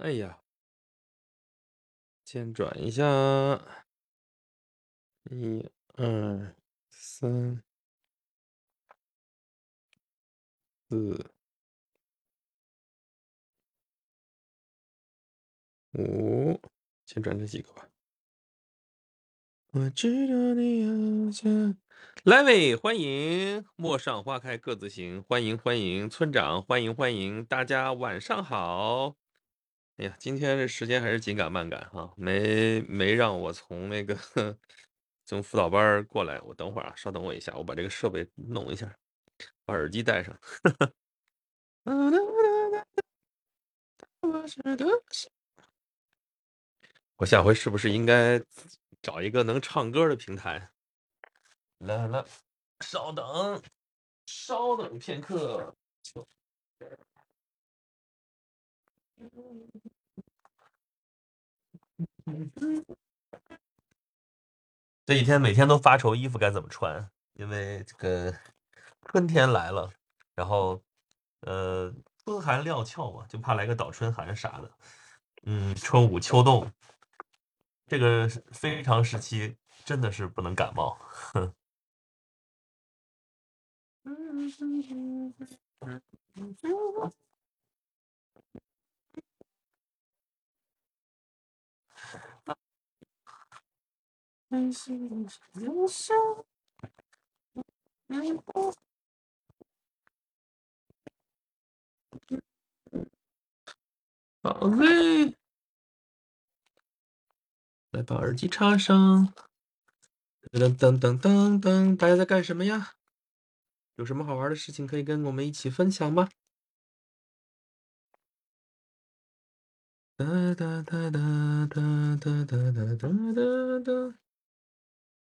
哎呀，先转一下，一、二、三、四、五，先转这几个吧。我知道你要想。来位，欢迎陌上花开各自行，欢迎欢迎村长，欢迎欢迎大家晚上好。哎呀，今天这时间还是紧赶慢赶哈，没没让我从那个 从辅导班过来。我等会儿啊，稍等我一下，我把这个设备弄一下，把耳机戴上。我下回是不是应该找一个能唱歌的平台？来来，稍等，稍等片刻。这几天每天都发愁衣服该怎么穿，因为这个春天来了，然后呃春寒料峭嘛，就怕来个倒春寒啥的。嗯，春捂秋冻，这个非常时期真的是不能感冒。好嘞，来把耳机插上。噔噔噔噔噔，大家在干什么呀？有什么好玩的事情可以跟我们一起分享吗？哒哒哒哒哒哒哒哒哒哒。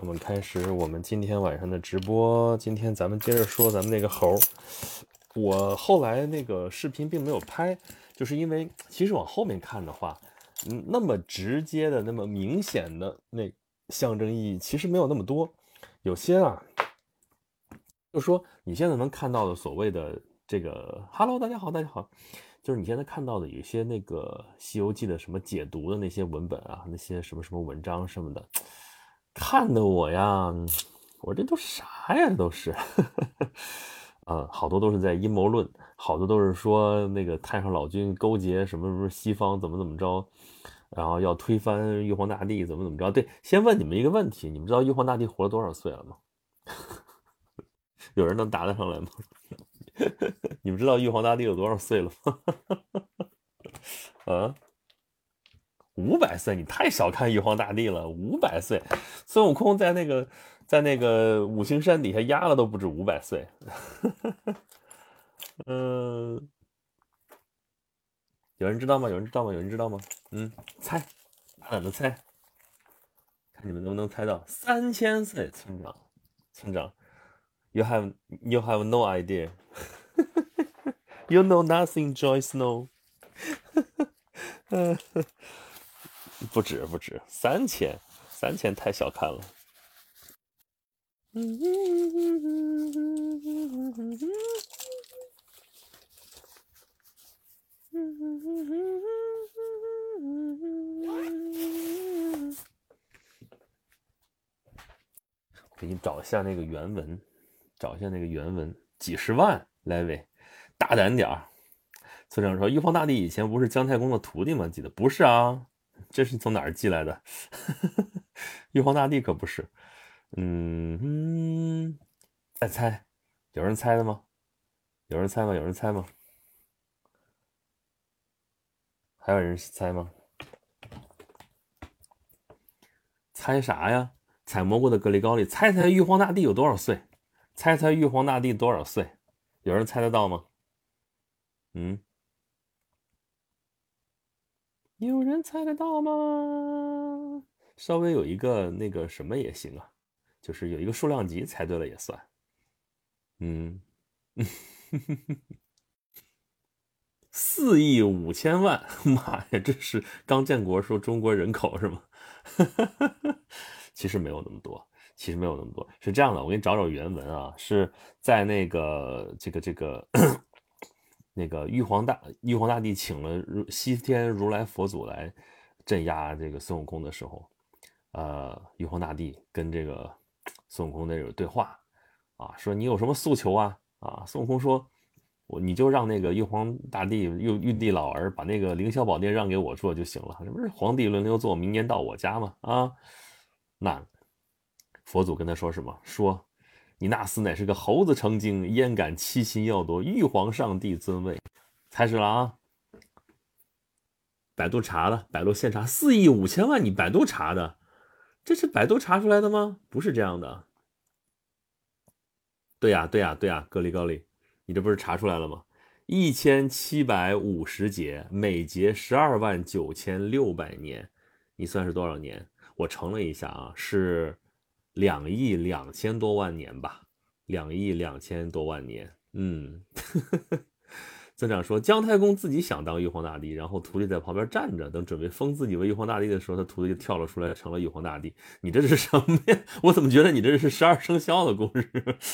我们开始我们今天晚上的直播。今天咱们接着说咱们那个猴。我后来那个视频并没有拍，就是因为其实往后面看的话，嗯，那么直接的、那么明显的那象征意义其实没有那么多，有些啊。就说你现在能看到的所谓的这个 “Hello，大家好，大家好”，就是你现在看到的有些那个《西游记》的什么解读的那些文本啊，那些什么什么文章什么的，看的我呀，我这都啥呀？这都是，啊，好多都是在阴谋论，好多都是说那个太上老君勾结什么什么西方怎么怎么着，然后要推翻玉皇大帝怎么怎么着。对，先问你们一个问题，你们知道玉皇大帝活了多少岁了吗？有人能答得上来吗？你们知道玉皇大帝有多少岁了吗？啊，五百岁！你太小看玉皇大帝了，五百岁！孙悟空在那个在那个五行山底下压了都不止五百岁。嗯，有人知道吗？有人知道吗？有人知道吗？嗯，猜，大胆的猜，看你们能不能猜到三千岁，村长，村长。You have you have no idea. you know nothing, Joy Snow. 不止不止，三千三千太小看了。给你找一下那个原文。找一下那个原文，几十万来位，大胆点儿。村长说：“玉皇大帝以前不是姜太公的徒弟吗？记得不是啊？这是从哪儿寄来的？玉皇大帝可不是。嗯嗯，再猜，有人猜的吗？有人猜吗？有人猜吗？还有人猜吗？猜啥呀？采蘑菇的格里高利，猜猜玉皇大帝有多少岁？”猜猜玉皇大帝多少岁？有人猜得到吗？嗯，有人猜得到吗？稍微有一个那个什么也行啊，就是有一个数量级猜对了也算。嗯，四亿五千万，妈呀，这是刚建国说中国人口是吗？其实没有那么多，其实没有那么多，是这样的，我给你找找原文啊，是在那个这个这个那个玉皇大玉皇大帝请了西天如来佛祖来镇压这个孙悟空的时候。呃，玉皇大帝跟这个 孙悟空的有对话啊，说你有什么诉求啊？啊，孙悟空说，我你就让那个玉皇大帝玉玉帝老儿把那个凌霄宝殿让给我做就行了，这不是皇帝轮流坐，明年到我家吗？啊，那佛祖跟他说什么？说你那厮乃是个猴子成精，焉敢欺心要夺玉皇上帝尊位？开始了啊！百度查的，百度现查四亿五千万，你百度查的。这是百度查出来的吗？不是这样的。对呀，对呀，对呀，格里高里，你这不是查出来了吗？一千七百五十节，每节十二万九千六百年，你算是多少年？我乘了一下啊，是两亿两千多万年吧？两亿两千多万年，嗯。尊长说：“姜太公自己想当玉皇大帝，然后徒弟在旁边站着，等准备封自己为玉皇大帝的时候，他徒弟就跳了出来，成了玉皇大帝。你这是什么呀？我怎么觉得你这是十二生肖的故事？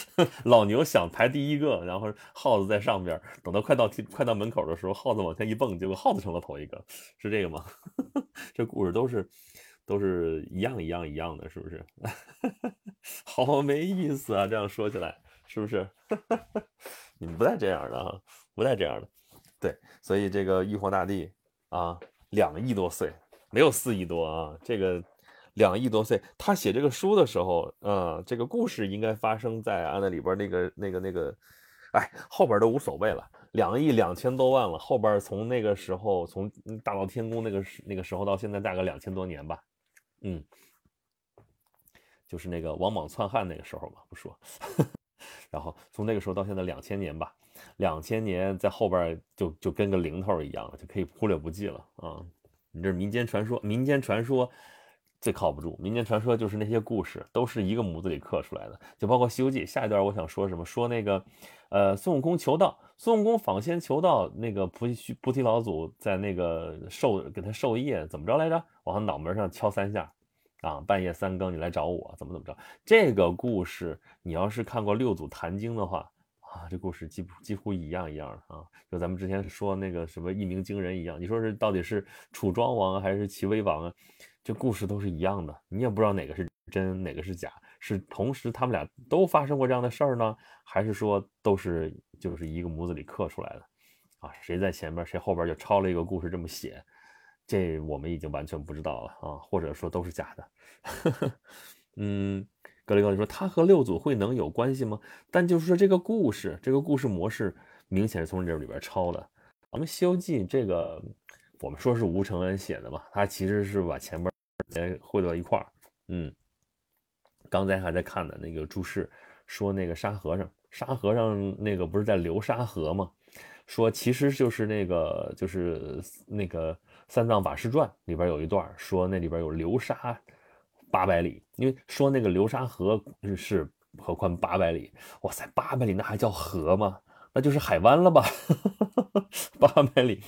老牛想排第一个，然后耗子在上边，等到快到快到门口的时候，耗子往前一蹦，结果耗子成了头一个，是这个吗？这故事都是都是一样一样一样的，是不是？好没意思啊！这样说起来，是不是？你们不带这样的啊。”不带这样的，对，所以这个玉皇大帝啊，两亿多岁，没有四亿多啊，这个两亿多岁，他写这个书的时候，嗯，这个故事应该发生在啊那里边那个那个那个，哎，后边都无所谓了，两亿两千多万了，后边从那个时候从大闹天宫那个时那个时候到现在大概两千多年吧，嗯，就是那个王莽篡汉那个时候嘛，不说，然后从那个时候到现在两千年吧。两千年在后边就就跟个零头一样了，就可以忽略不计了啊！你这民间传说，民间传说最靠不住。民间传说就是那些故事，都是一个模子里刻出来的，就包括《西游记》。下一段我想说什么？说那个，呃，孙悟空求道，孙悟空访仙求道，那个菩提菩提老祖在那个授给他授业，怎么着来着？往他脑门上敲三下，啊，半夜三更你来找我，怎么怎么着？这个故事你要是看过六祖坛经的话。啊，这故事几几乎一样一样的啊，就咱们之前说那个什么一鸣惊人一样。你说是到底是楚庄王还是齐威王啊？这故事都是一样的，你也不知道哪个是真，哪个是假，是同时他们俩都发生过这样的事儿呢，还是说都是就是一个模子里刻出来的？啊，谁在前面，谁后边就抄了一个故事这么写，这我们已经完全不知道了啊，或者说都是假的。嗯。格雷高利说：“他和六祖慧能有关系吗？但就是说，这个故事，这个故事模式，明显是从这里边抄的。咱们《西游记》这个，我们说是吴承恩写的嘛，他其实是把前边先汇到一块儿。嗯，刚才还在看的那个注释，说那个沙和尚，沙和尚那个不是在流沙河吗？说其实就是那个，就是那个《三藏法师传》里边有一段，说那里边有流沙。”八百里，因为说那个流沙河是河宽八百里，哇塞，八百里那还叫河吗？那就是海湾了吧？八百里，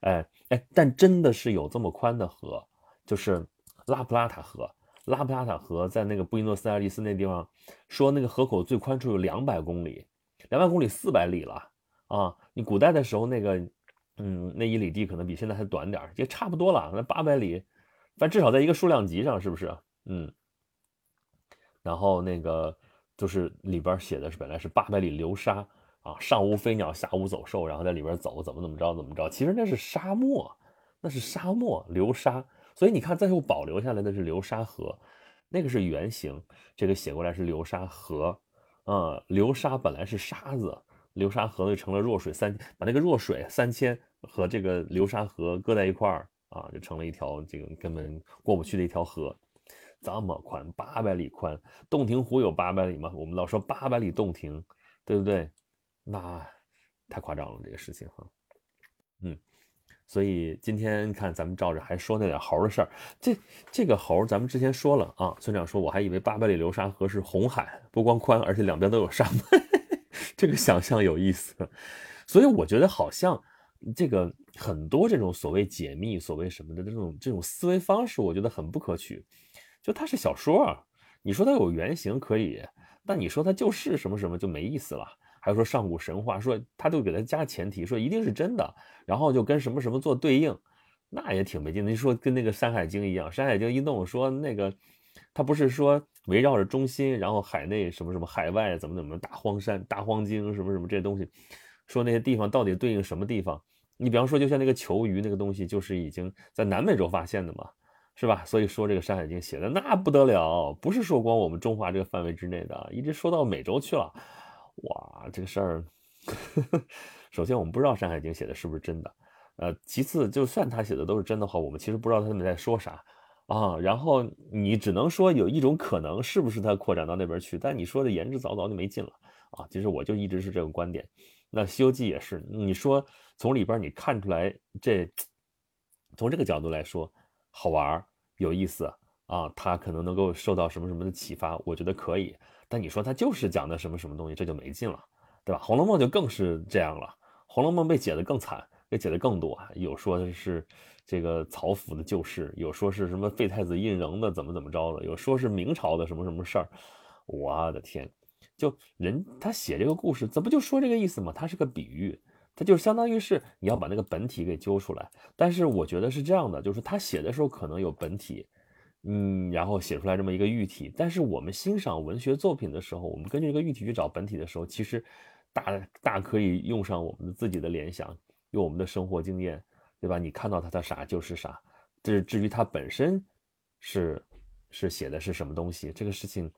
哎哎，但真的是有这么宽的河，就是拉普拉塔河。拉普拉塔河在那个布宜诺斯艾利斯那地方，说那个河口最宽处有两百公里，两百公里四百里了啊！你古代的时候那个，嗯，那一里地可能比现在还短点也差不多了。那八百里，但至少在一个数量级上，是不是？嗯，然后那个就是里边写的是本来是八百里流沙啊，上无飞鸟，下无走兽，然后在里边走，怎么怎么着怎么着，其实那是沙漠，那是沙漠流沙，所以你看最后保留下来的是流沙河，那个是原型，这个写过来是流沙河，啊，流沙本来是沙子，流沙河就成了弱水三，把那个弱水三千和这个流沙河搁在一块儿啊，就成了一条这个根本过不去的一条河。这么宽，八百里宽，洞庭湖有八百里吗？我们老说八百里洞庭，对不对？那太夸张了，这个事情哈。嗯，所以今天看咱们照着还说那点猴的事儿，这这个猴咱们之前说了啊。村长说我还以为八百里流沙河是红海，不光宽，而且两边都有沙漠，这个想象有意思。所以我觉得好像这个很多这种所谓解密、所谓什么的这种这种思维方式，我觉得很不可取。就它是小说啊，你说它有原型可以，但你说它就是什么什么就没意思了。还有说上古神话，说他都给他加前提，说一定是真的，然后就跟什么什么做对应，那也挺没劲的。你说跟那个《山海经》一样，《山海经》一弄说那个，他不是说围绕着中心，然后海内什么什么，海外怎么怎么大荒山、大荒经什么什么这些东西，说那些地方到底对应什么地方？你比方说，就像那个球鱼那个东西，就是已经在南美洲发现的嘛，是吧？所以说这个《山海经》写的那不得了，不是说光我们中华这个范围之内的，一直说到美洲去了。哇，这个事儿，首先我们不知道《山海经》写的是不是真的，呃，其次就算他写的都是真的话，我们其实不知道他们在说啥啊。然后你只能说有一种可能，是不是他扩展到那边去？但你说的言之凿凿就没劲了啊。其实我就一直是这种观点。那《西游记》也是，你说从里边你看出来这，从这个角度来说好玩有意思啊，他可能能够受到什么什么的启发，我觉得可以。但你说他就是讲的什么什么东西，这就没劲了，对吧？《红楼梦》就更是这样了，《红楼梦》被解的更惨，被解的更多，有说的是这个曹府的旧事，有说是什么废太子胤禛的怎么怎么着的，有说是明朝的什么什么事儿。我的天，就人他写这个故事，怎么就说这个意思嘛？他是个比喻，他就相当于是你要把那个本体给揪出来。但是我觉得是这样的，就是他写的时候可能有本体。嗯，然后写出来这么一个喻体，但是我们欣赏文学作品的时候，我们根据这个喻体去找本体的时候，其实大大可以用上我们的自己的联想，用我们的生活经验，对吧？你看到它的啥就是啥。这至于它本身是是写的是什么东西，这个事情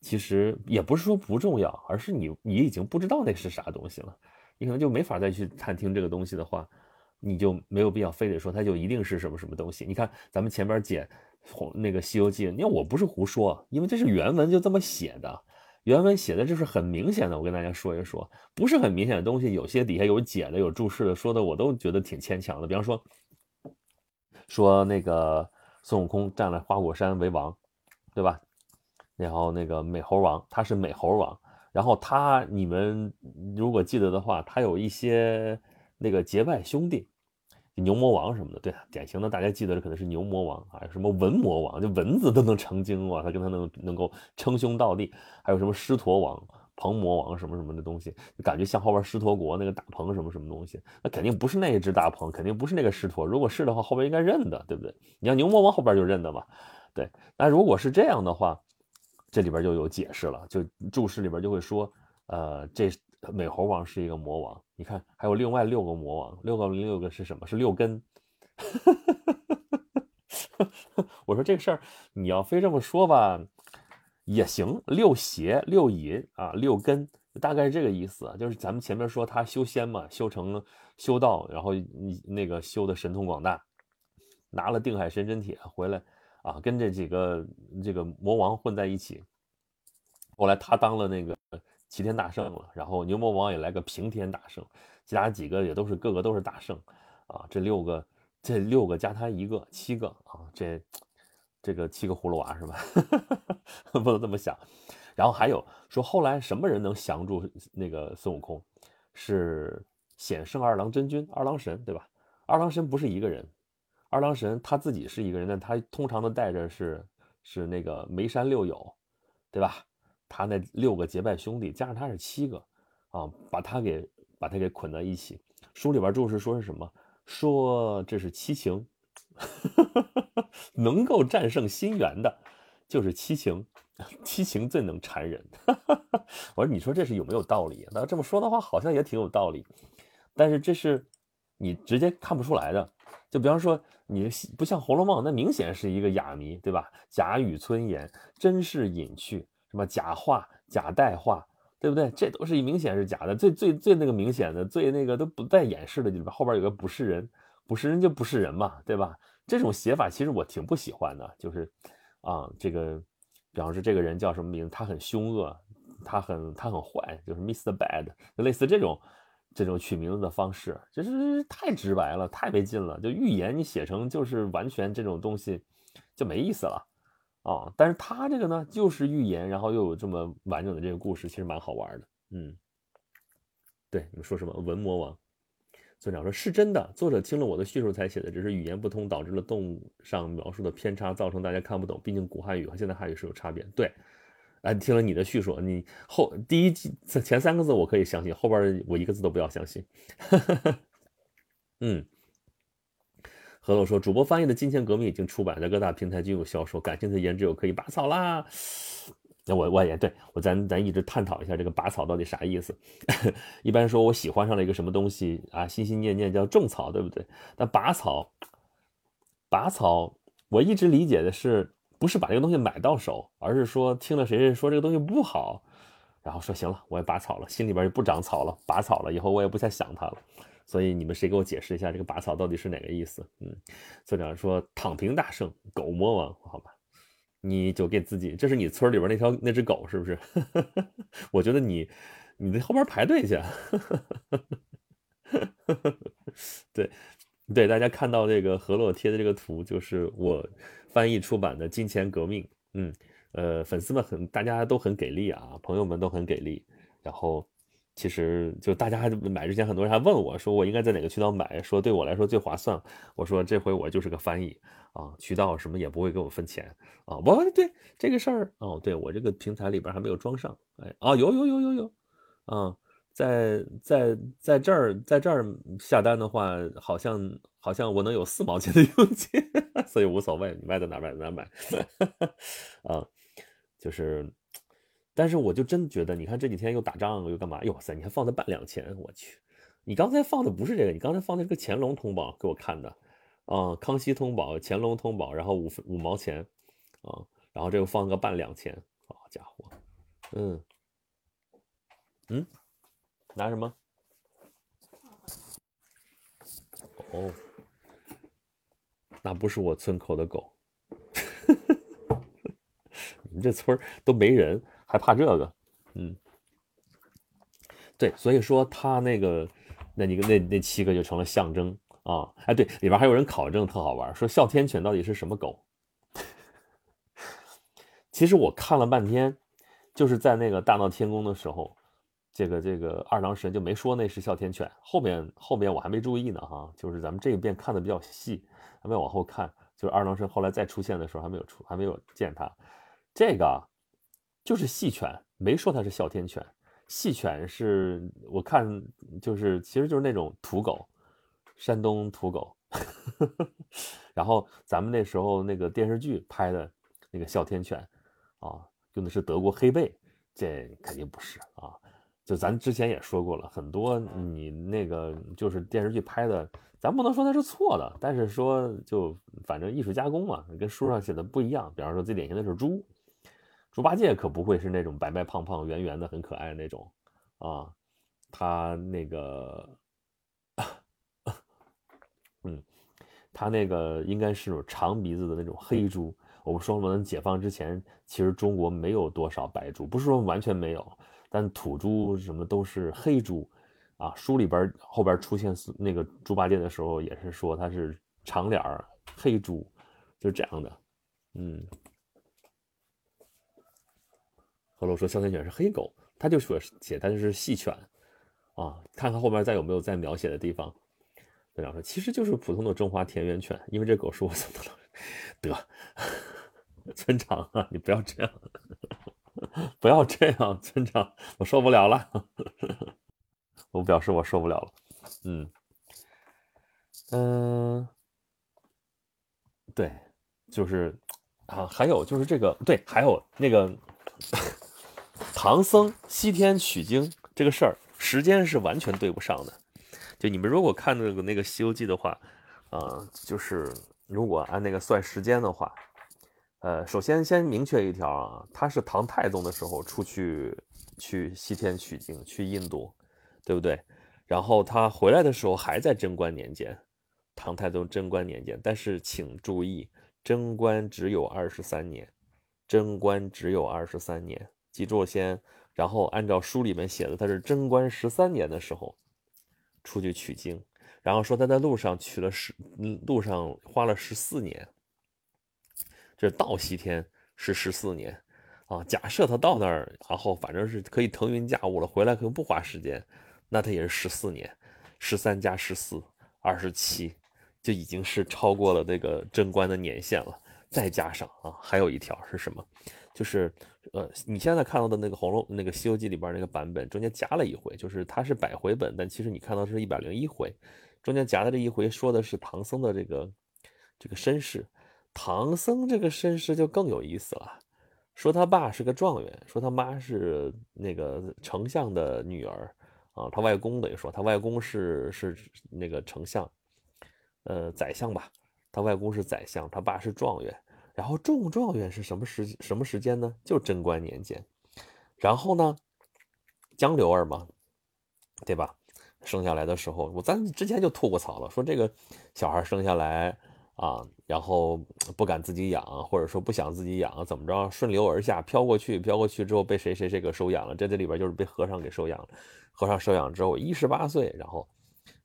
其实也不是说不重要，而是你你已经不知道那是啥东西了，你可能就没法再去探听这个东西的话，你就没有必要非得说它就一定是什么什么东西。你看咱们前边解。那个《西游记》，你看我不是胡说，因为这是原文就这么写的，原文写的就是很明显的。我跟大家说一说，不是很明显的东西，有些底下有解的、有注释的，说的我都觉得挺牵强的。比方说，说那个孙悟空占了花果山为王，对吧？然后那个美猴王他是美猴王，然后他你们如果记得的话，他有一些那个结拜兄弟。牛魔王什么的，对，典型的大家记得的可能是牛魔王啊，什么文魔王，就蚊子都能成精哇，他跟他能能够称兄道弟，还有什么狮驼王、鹏魔王什么什么的东西，感觉像后边狮驼国那个大鹏什么什么东西，那肯定不是那一只大鹏，肯定不是那个狮驼，如果是的话，后边应该认的，对不对？你像牛魔王后边就认的嘛，对，那如果是这样的话，这里边就有解释了，就注释里边就会说，呃，这。美猴王是一个魔王，你看还有另外六个魔王，六个六个是什么？是六根。我说这个事儿你要非这么说吧，也行。六邪、六淫啊，六根，大概是这个意思。就是咱们前面说他修仙嘛，修成修道，然后那个修的神通广大，拿了定海神针铁回来啊，跟这几个这个魔王混在一起。后来他当了那个。齐天大圣了，然后牛魔王也来个平天大圣，其他几个也都是个个都是大圣啊。这六个，这六个加他一个，七个啊。这这个七个葫芦娃是吧？不能这么想。然后还有说，后来什么人能降住那个孙悟空？是显圣二郎真君，二郎神对吧？二郎神不是一个人，二郎神他自己是一个人，但他通常的带着是是那个眉山六友，对吧？他那六个结拜兄弟加上他是七个，啊，把他给把他给捆在一起。书里边注释说是什么？说这是七情，能够战胜心猿的，就是七情，七情最能缠人。我说，你说这是有没有道理？那这么说的话，好像也挺有道理。但是这是你直接看不出来的。就比方说，你不像《红楼梦》，那明显是一个哑谜，对吧？贾雨村言，真是隐去。什么假话、假代话，对不对？这都是明显是假的。最最最那个明显的、最那个都不带掩饰的，里边后边有个不是人，不是人就不是人嘛，对吧？这种写法其实我挺不喜欢的，就是啊，这个，比方说这个人叫什么名字，他很凶恶，他很他很坏，就是 Mr. Bad，类似这种这种取名字的方式，就是太直白了，太没劲了。就预言你写成就是完全这种东西，就没意思了啊。但是他这个呢，就是预言，然后又有这么完整的这个故事，其实蛮好玩的。嗯，对，你们说什么文魔王？村长说是真的，作者听了我的叙述才写的，只是语言不通导致了动物上描述的偏差，造成大家看不懂。毕竟古汉语和现代汉语是有差别。对。哎，听了你的叙述，你后第一句前三个字我可以相信，后边我一个字都不要相信。嗯，何总说，主播翻译的《金钱革命》已经出版，在各大平台均有销售，感兴趣的言之友可以拔草啦。那我我也对我咱咱一直探讨一下这个拔草到底啥意思。一般说我喜欢上了一个什么东西啊，心心念念叫种草，对不对？但拔草，拔草，我一直理解的是。不是把这个东西买到手，而是说听了谁谁说这个东西不好，然后说行了，我也拔草了，心里边就不长草了，拔草了以后我也不再想它了。所以你们谁给我解释一下这个拔草到底是哪个意思？嗯，村长说躺平大圣，狗魔王，好吧，你就给自己，这是你村里边那条那只狗是不是？我觉得你你在后边排队去。对对，大家看到这个何洛贴的这个图，就是我。翻译出版的《金钱革命》，嗯，呃，粉丝们很，大家都很给力啊，朋友们都很给力。然后，其实就大家还买之前，很多人还问我说，我应该在哪个渠道买？说对我来说最划算。我说这回我就是个翻译啊，渠道什么也不会给我分钱啊。我对这个事儿，哦，对我这个平台里边还没有装上，哎，啊，有有有有有，啊。在在在这儿在这儿下单的话，好像好像我能有四毛钱的佣金，所以无所谓，你卖在哪买在哪买，啊，就是，但是我就真觉得，你看这几天又打仗又干嘛？哟塞，你还放的半两钱，我去，你刚才放的不是这个，你刚才放的是个乾隆通宝给我看的，啊，康熙通宝、乾隆通宝，然后五五毛钱，啊，然后这又放个半两钱，好家伙，嗯，嗯。拿什么？哦，那不是我村口的狗。你们这村都没人，还怕这个？嗯，对，所以说他那个那几个那那七个就成了象征啊！哎，对，里边还有人考证，特好玩，说哮天犬到底是什么狗？其实我看了半天，就是在那个大闹天宫的时候。这个这个二郎神就没说那是哮天犬，后面后面我还没注意呢哈，就是咱们这一遍看的比较细，还没往后看，就是二郎神后来再出现的时候还没有出，还没有见他，这个就是细犬，没说它是哮天犬，细犬是我看就是其实就是那种土狗，山东土狗，然后咱们那时候那个电视剧拍的那个哮天犬啊，用的是德国黑背，这肯定不是啊。就咱之前也说过了，很多你那个就是电视剧拍的，咱不能说它是错的，但是说就反正艺术加工嘛，跟书上写的不一样。比方说最典型的是猪，猪八戒可不会是那种白白胖胖、圆圆的、很可爱的那种啊，他那个，嗯，他那个应该是长鼻子的那种黑猪。我们说了，解放之前其实中国没有多少白猪，不是说完全没有。但土猪什么都是黑猪，啊，书里边后边出现那个猪八戒的时候，也是说他是长脸儿黑猪，就这样的，嗯。何洛说哮天犬是黑狗，他就说写他就是细犬，啊，看看后面再有没有再描写的地方。队长说其实就是普通的中华田园犬，因为这狗是我送的。得，村长啊，你不要这样。不要这样，村长，我受不了了。我表示我受不了了。嗯嗯，对，就是啊，还有就是这个，对，还有那个唐僧西天取经这个事儿，时间是完全对不上的。就你们如果看那个那个《西游记》的话，啊，就是如果按那个算时间的话。呃，首先先明确一条啊，他是唐太宗的时候出去去西天取经，去印度，对不对？然后他回来的时候还在贞观年间，唐太宗贞观年间。但是请注意，贞观只有二十三年，贞观只有二十三年，记住先。然后按照书里面写的，他是贞观十三年的时候出去取经，然后说他在路上取了十，路上花了十四年。这到西天是十四年啊。假设他到那儿，然后反正是可以腾云驾雾了，回来可能不花时间，那他也是十四年，十三加十四，二十七，就已经是超过了这个贞观的年限了。再加上啊，还有一条是什么？就是，呃，你现在看到的那个《红楼》那个《西游记》里边那个版本，中间加了一回，就是它是百回本，但其实你看到是一百零一回，中间夹的这一回说的是唐僧的这个这个身世。唐僧这个身世就更有意思了，说他爸是个状元，说他妈是那个丞相的女儿啊，他外公等于说他外公是是那个丞相，呃，宰相吧，他外公是宰相，他爸是状元。然后中状元是什么时什么时间呢？就贞观年间。然后呢，江流儿嘛，对吧？生下来的时候，我咱之前就吐过槽了，说这个小孩生下来啊，然后不敢自己养，或者说不想自己养，怎么着，顺流而下，飘过去，飘过去之后被谁谁谁给收养了。这这里边就是被和尚给收养了。和尚收养之后，一十八岁，然后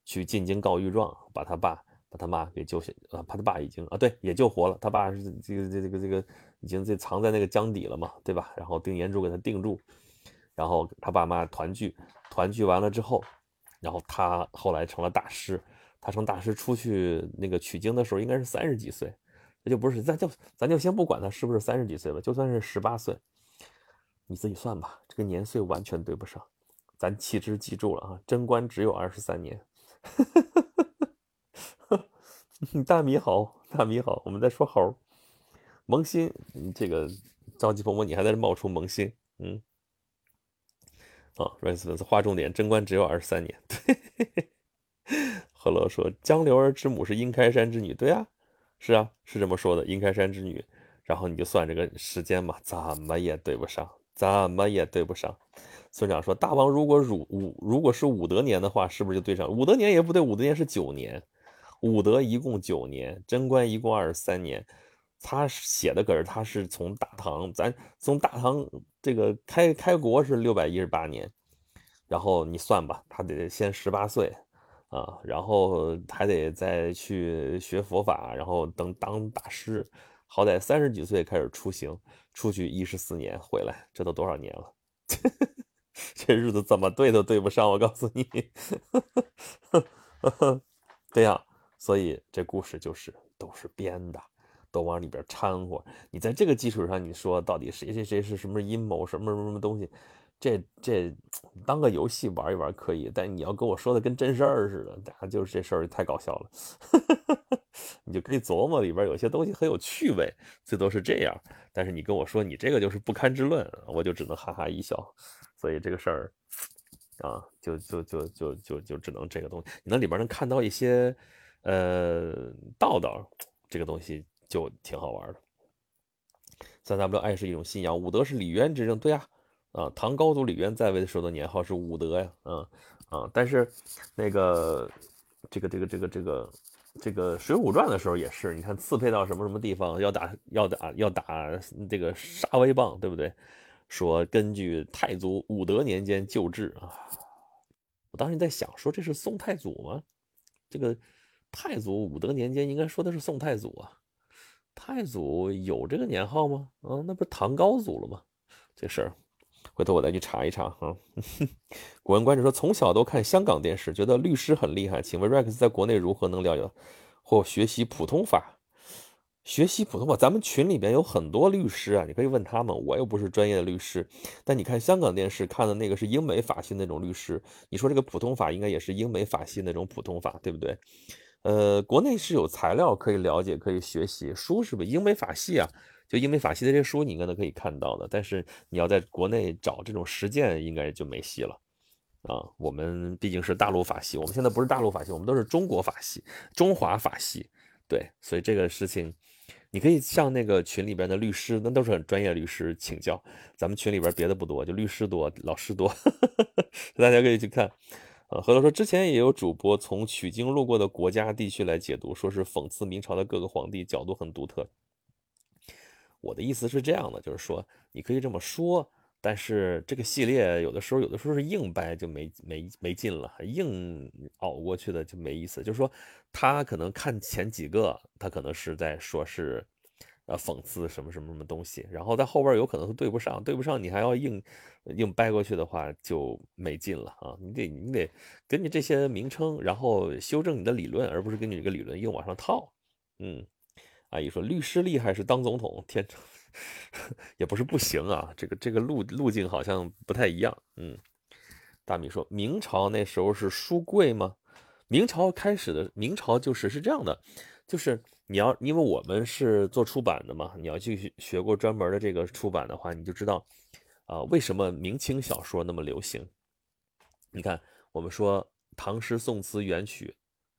去进京告御状，把他爸。把他妈给救下，啊，把他爸已经啊，对，也救活了。他爸是这个这这个这个已经这藏在那个江底了嘛，对吧？然后定颜珠给他定住，然后他爸妈团聚，团聚完了之后，然后他后来成了大师。他成大师出去那个取经的时候，应该是三十几岁，那就不是，咱就咱就先不管他是不是三十几岁吧，就算是十八岁，你自己算吧，这个年岁完全对不上。咱弃之记住了啊，贞观只有二十三年。呵呵呵 大米好，大米好，我们在说猴萌新，这个着急婆婆，你还在这冒充萌新，嗯，啊，rice 粉丝划重点，贞观只有二十三年。对，何乐说江流儿之母是阴开山之女，对啊，是啊，是这么说的，阴开山之女。然后你就算这个时间嘛，怎么也对不上，怎么也对不上。村长说大王如果武武如果是武德年的话，是不是就对上？武德年也不对，武德年是九年。武德一共九年，贞观一共二十三年。他写的可是他是从大唐，咱从大唐这个开开国是六百一十八年，然后你算吧，他得先十八岁啊，然后还得再去学佛法，然后等当大师，好歹三十几岁开始出行，出去一十四年回来，这都多少年了？这日子怎么对都对不上，我告诉你，对呀。所以这故事就是都是编的，都往里边掺和。你在这个基础上，你说到底谁谁谁是什么阴谋，什么什么什么东西？这这当个游戏玩一玩可以，但你要跟我说的跟真事儿似的，家就是这事儿太搞笑了。你就可以琢磨里边有些东西很有趣味，最多是这样。但是你跟我说你这个就是不堪之论，我就只能哈哈一笑。所以这个事儿啊，就就就就就就只能这个东西，你那里边能看到一些。呃，道道这个东西就挺好玩的。三 W 爱是一种信仰，武德是李渊之政，对呀，啊，唐高祖李渊在位的时候的年号是武德呀，嗯啊，但是那个这个这个这个这个这个《水浒传》的时候也是，你看刺配到什么什么地方要打要打要打这个杀威棒，对不对？说根据太祖武德年间旧制啊，我当时在想，说这是宋太祖吗？这个。太祖武德年间，应该说的是宋太祖啊。太祖有这个年号吗？啊，那不是唐高祖了吗？这事儿，回头我再去查一查哈。古文观者说，从小都看香港电视，觉得律师很厉害。请问 Rex 在国内如何能了解或学习普通法？学习普通话，咱们群里边有很多律师啊，你可以问他们。我又不是专业的律师，但你看香港电视看的那个是英美法系那种律师，你说这个普通法应该也是英美法系那种普通法，对不对？呃，国内是有材料可以了解、可以学习书，是不？英美法系啊，就英美法系的这些书，你应该都可以看到的。但是你要在国内找这种实践，应该就没戏了啊。我们毕竟是大陆法系，我们现在不是大陆法系，我们都是中国法系、中华法系。对，所以这个事情，你可以向那个群里边的律师，那都是很专业律师请教。咱们群里边别的不多，就律师多，老师多，大家可以去看。呃，何乐说之前也有主播从取经路过的国家地区来解读，说是讽刺明朝的各个皇帝，角度很独特。我的意思是这样的，就是说你可以这么说，但是这个系列有的时候有的时候是硬掰就没没没劲了，硬熬过去的就没意思。就是说他可能看前几个，他可能是在说是。呃，讽刺什么什么什么东西，然后在后边有可能是对不上，对不上，你还要硬硬掰过去的话就没劲了啊！你得你得根据这些名称，然后修正你的理论，而不是根据这个理论硬往上套。嗯，阿姨说律师厉害是当总统，天，也不是不行啊，这个这个路路径好像不太一样。嗯，大米说明朝那时候是书贵吗？明朝开始的明朝就是是这样的，就是。你要因为我们是做出版的嘛，你要去学过专门的这个出版的话，你就知道，啊，为什么明清小说那么流行？你看，我们说唐诗宋词元曲，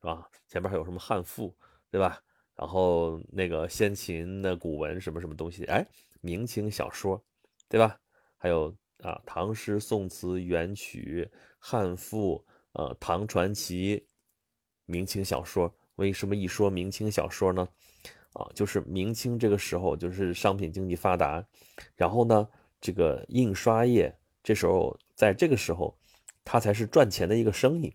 是吧？前面还有什么汉赋，对吧？然后那个先秦的古文什么什么东西，哎，明清小说，对吧？还有啊，唐诗宋词元曲、汉赋，呃，唐传奇，明清小说。为什么一说明清小说呢？啊，就是明清这个时候，就是商品经济发达，然后呢，这个印刷业这时候在这个时候，它才是赚钱的一个生意。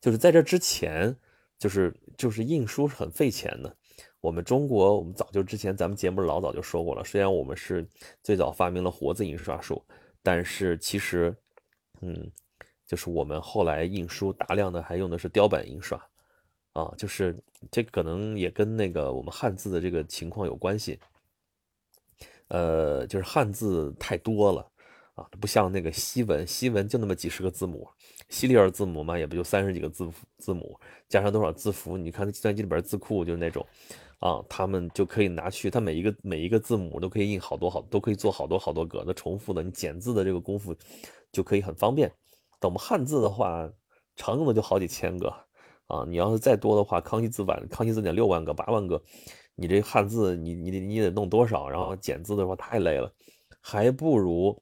就是在这之前，就是就是印书是很费钱的。我们中国，我们早就之前咱们节目老早就说过了，虽然我们是最早发明了活字印刷术，但是其实，嗯，就是我们后来印书大量的还用的是雕版印刷。啊，就是这可能也跟那个我们汉字的这个情况有关系。呃，就是汉字太多了啊，不像那个西文，西文就那么几十个字母，西里尔字母嘛，也不就三十几个字字母，加上多少字符，你看计算机里边字库就是那种，啊，他们就可以拿去，它每一个每一个字母都可以印好多好，都可以做好多好多格的重复的，你减字的这个功夫就可以很方便。等我们汉字的话，常用的就好几千个。啊，你要是再多的话，康熙字版、康熙字典六万个、八万个，你这汉字你你得你得弄多少？然后减字的话太累了，还不如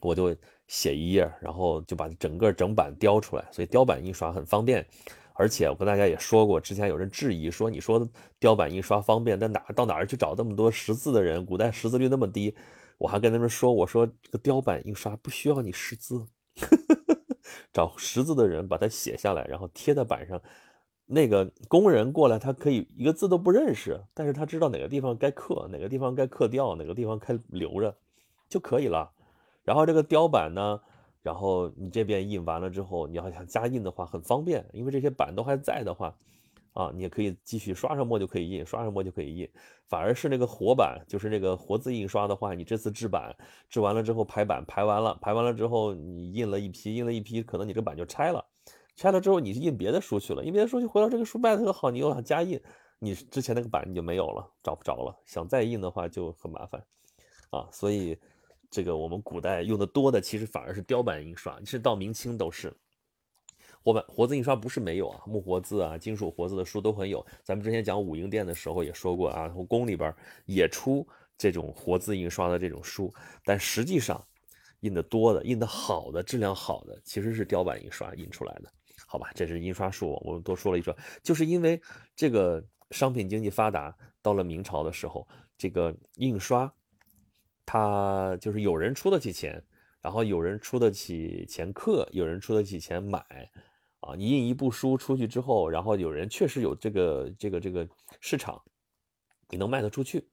我就写一页，然后就把整个整版雕出来。所以雕版印刷很方便，而且我跟大家也说过，之前有人质疑说，你说雕版印刷方便，但哪到哪儿去找那么多识字的人？古代识字率那么低，我还跟他们说，我说这个雕版印刷不需要你识字。呵 呵找识字的人把它写下来，然后贴在板上。那个工人过来，他可以一个字都不认识，但是他知道哪个地方该刻，哪个地方该刻掉，哪个地方该留着就可以了。然后这个雕版呢，然后你这边印完了之后，你要想加印的话很方便，因为这些板都还在的话。啊，你也可以继续刷上墨就可以印，刷上墨就可以印。反而是那个活版，就是那个活字印刷的话，你这次制版制完了之后排版排完了，排完了之后你印了一批，印了一批，可能你这版就拆了。拆了之后你是印别的书去了，印别的书去回到这个书卖的特好，你又想加印，你之前那个版你就没有了，找不着了。想再印的话就很麻烦啊。所以这个我们古代用的多的，其实反而是雕版印刷，其实到明清都是。活版活字印刷不是没有啊，木活字啊、金属活字的书都很有。咱们之前讲武英殿的时候也说过啊，从宫里边也出这种活字印刷的这种书，但实际上印的多的、印的好的、质量好的，其实是雕版印刷印出来的，好吧？这是印刷术，我们多说了一说，就是因为这个商品经济发达，到了明朝的时候，这个印刷它就是有人出得起钱，然后有人出得起钱刻，有人出得起钱买。啊，你印一部书出去之后，然后有人确实有这个这个这个市场，你能卖得出去。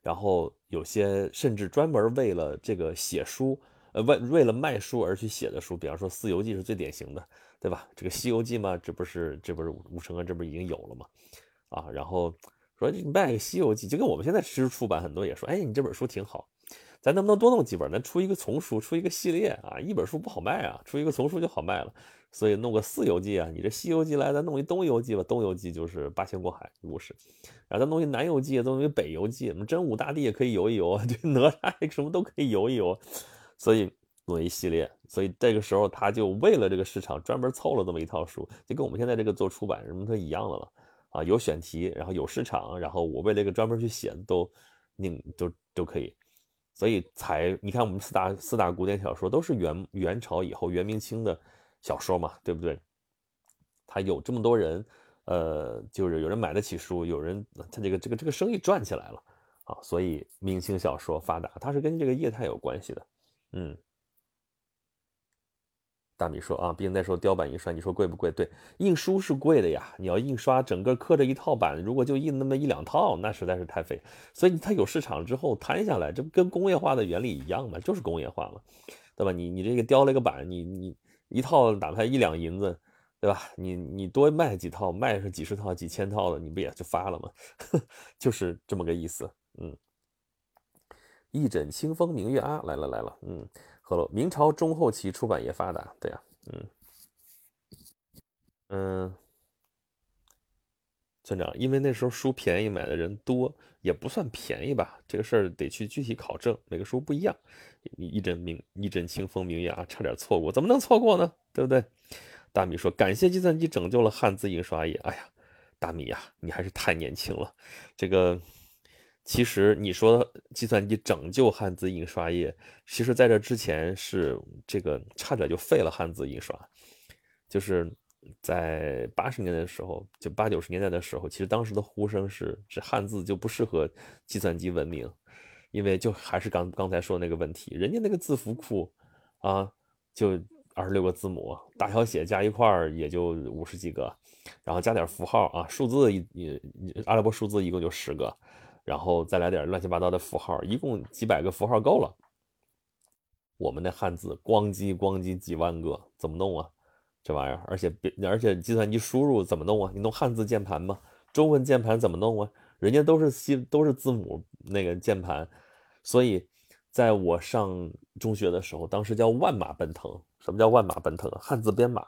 然后有些甚至专门为了这个写书，呃，为为了卖书而去写的书，比方说《四游记》是最典型的，对吧？这个《西游记》嘛，这不是这不是吴承恩这不是已经有了吗？啊，然后说卖个《西游记》，就跟我们现在其实出版很多也说，哎，你这本书挺好，咱能不能多弄几本？咱出一个丛书，出一个系列啊，一本书不好卖啊，出一个丛书就好卖了。所以弄个四游记啊，你这西游记来，咱弄一东游记吧。东游记就是八仙过海故事，然后咱弄一南游记，弄一北游记。我们真武大帝也可以游一游，这哪吒什么都可以游一游。所以弄一系列，所以这个时候他就为了这个市场专门凑了这么一套书，就跟我们现在这个做出版什么都一样的了啊。有选题，然后有市场，然后我为这个专门去写都拧都都可以。所以才你看我们四大四大古典小说都是元元朝以后元明清的。小说嘛，对不对？他有这么多人，呃，就是有人买得起书，有人他这个这个这个生意赚起来了啊，所以明清小说发达，它是跟这个业态有关系的。嗯，大米说啊，毕竟那时候雕版印刷，你说贵不贵？对，印书是贵的呀。你要印刷整个刻着一套版，如果就印那么一两套，那实在是太费。所以它有市场之后摊下来，这不跟工业化的原理一样吗？就是工业化嘛，对吧？你你这个雕了一个版，你你一套哪怕一两银子。对吧？你你多卖几套，卖上几十套、几千套的，你不也就发了吗？就是这么个意思。嗯，一枕清风明月啊，来了来了。嗯，好了，明朝中后期出版业发达，对呀。嗯嗯，村长，因为那时候书便宜，买的人多，也不算便宜吧？这个事儿得去具体考证，每个书不一样。一枕明一枕清风明月啊，差点错过，怎么能错过呢？对不对？大米说：“感谢计算机拯救了汉字印刷业。”哎呀，大米呀，你还是太年轻了。这个，其实你说计算机拯救汉字印刷业，其实在这之前是这个差点就废了汉字印刷。就是在八十年代的时候，就八九十年代的时候，其实当时的呼声是，这汉字就不适合计算机文明，因为就还是刚刚才说那个问题，人家那个字符库啊，就。二十六个字母，大小写加一块儿也就五十几个，然后加点符号啊，数字一阿拉伯数字一共就十个，然后再来点乱七八糟的符号，一共几百个符号够了。我们的汉字咣叽咣叽几万个，怎么弄啊？这玩意儿，而且而且计算机输入怎么弄啊？你弄汉字键盘吗？中文键盘怎么弄啊？人家都是西都是字母那个键盘，所以在我上中学的时候，当时叫万马奔腾。什么叫万马奔腾？汉字编码，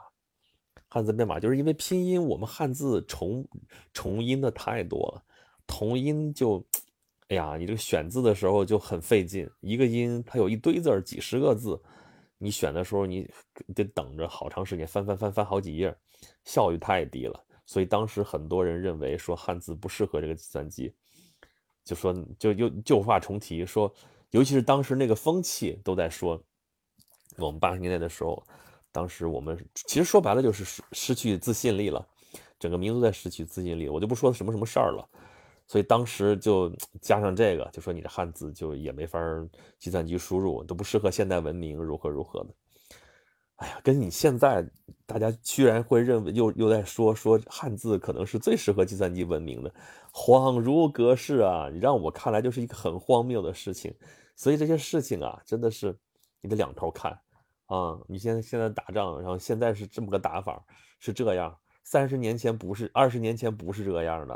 汉字编码就是因为拼音，我们汉字重重音的太多了，同音就，哎呀，你这个选字的时候就很费劲，一个音它有一堆字儿，几十个字，你选的时候你得等着好长时间，翻翻翻翻好几页，效率太低了。所以当时很多人认为说汉字不适合这个计算机，就说就又旧话重提，说尤其是当时那个风气都在说。我们八十年代的时候，当时我们其实说白了就是失失去自信力了，整个民族在失去自信力。我就不说什么什么事儿了，所以当时就加上这个，就说你的汉字就也没法计算机输入，都不适合现代文明，如何如何的。哎呀，跟你现在大家居然会认为又又在说说汉字可能是最适合计算机文明的，恍如隔世啊！你让我看来就是一个很荒谬的事情。所以这些事情啊，真的是。你得两头看，啊，你现在现在打仗，然后现在是这么个打法，是这样。三十年前不是，二十年前不是这样的。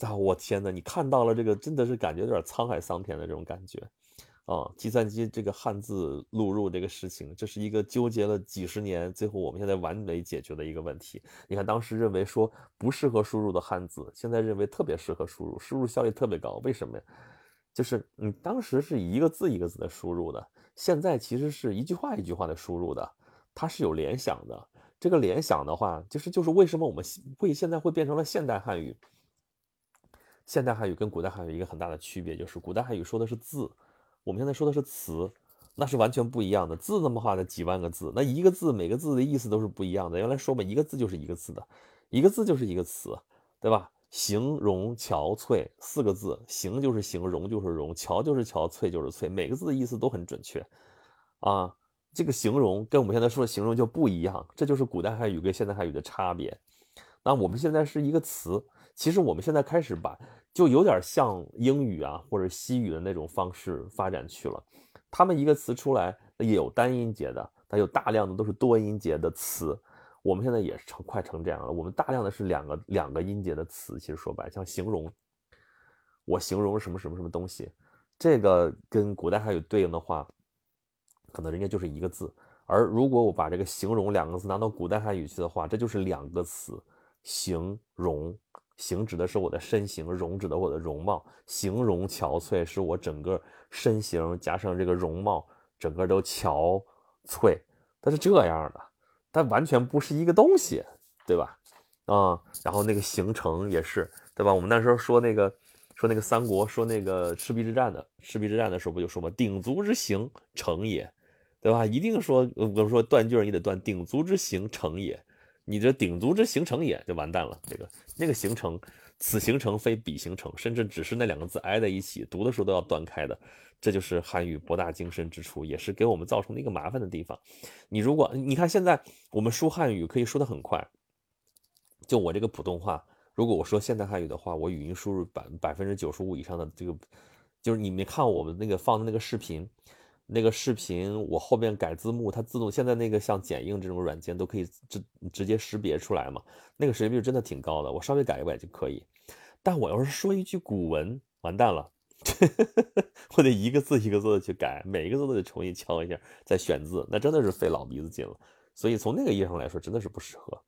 啊，我天哪！你看到了这个，真的是感觉有点沧海桑田的这种感觉，啊，计算机这个汉字录入这个事情，这是一个纠结了几十年，最后我们现在完美解决的一个问题。你看，当时认为说不适合输入的汉字，现在认为特别适合输入，输入效率特别高。为什么呀？就是你当时是一个字一个字的输入的。现在其实是一句话一句话的输入的，它是有联想的。这个联想的话，就是就是为什么我们会现在会变成了现代汉语？现代汉语跟古代汉语一个很大的区别就是，古代汉语说的是字，我们现在说的是词，那是完全不一样的。字那么画的几万个字，那一个字每个字的意思都是不一样的。原来说嘛，一个字就是一个字的，一个字就是一个词，对吧？形容憔悴四个字，形就是形容就是容，憔就是憔悴就是悴，每个字的意思都很准确，啊，这个形容跟我们现在说的形容就不一样，这就是古代汉语跟现代汉语的差别。那我们现在是一个词，其实我们现在开始把就有点像英语啊或者西语的那种方式发展去了，他们一个词出来也有单音节的，它有大量的都是多音节的词。我们现在也是成快成这样了。我们大量的是两个两个音节的词，其实说白，像形容，我形容什么什么什么东西，这个跟古代汉语对应的话，可能人家就是一个字。而如果我把这个形容两个字拿到古代汉语去的话，这就是两个词，形容，形指的是我的身形，容指的我的容貌，形容憔悴是我整个身形加上这个容貌，整个都憔悴，它是这样的。它完全不是一个东西，对吧？啊，然后那个形成也是，对吧？我们那时候说那个，说那个三国，说那个赤壁之战的，赤壁之战的时候不就说吗，鼎足之形成也，对吧？一定说，我们说断句，你得断鼎足之形成也，你这鼎足之形成也就完蛋了。这个那个形成此形成非彼形成，甚至只是那两个字挨在一起，读的时候都要断开的。这就是汉语博大精深之处，也是给我们造成的一个麻烦的地方。你如果你看现在我们说汉语可以说得很快，就我这个普通话，如果我说现代汉语的话，我语音输入百百分之九十五以上的这个，就是你没看我们那个放的那个视频，那个视频我后边改字幕，它自动现在那个像剪映这种软件都可以直直接识别出来嘛，那个识别率真的挺高的，我稍微改一改就可以。但我要是说一句古文，完蛋了。我得一个字一个字的去改，每一个字都得重新敲一下，再选字，那真的是费老鼻子劲了。所以从那个意义上来说，真的是不适合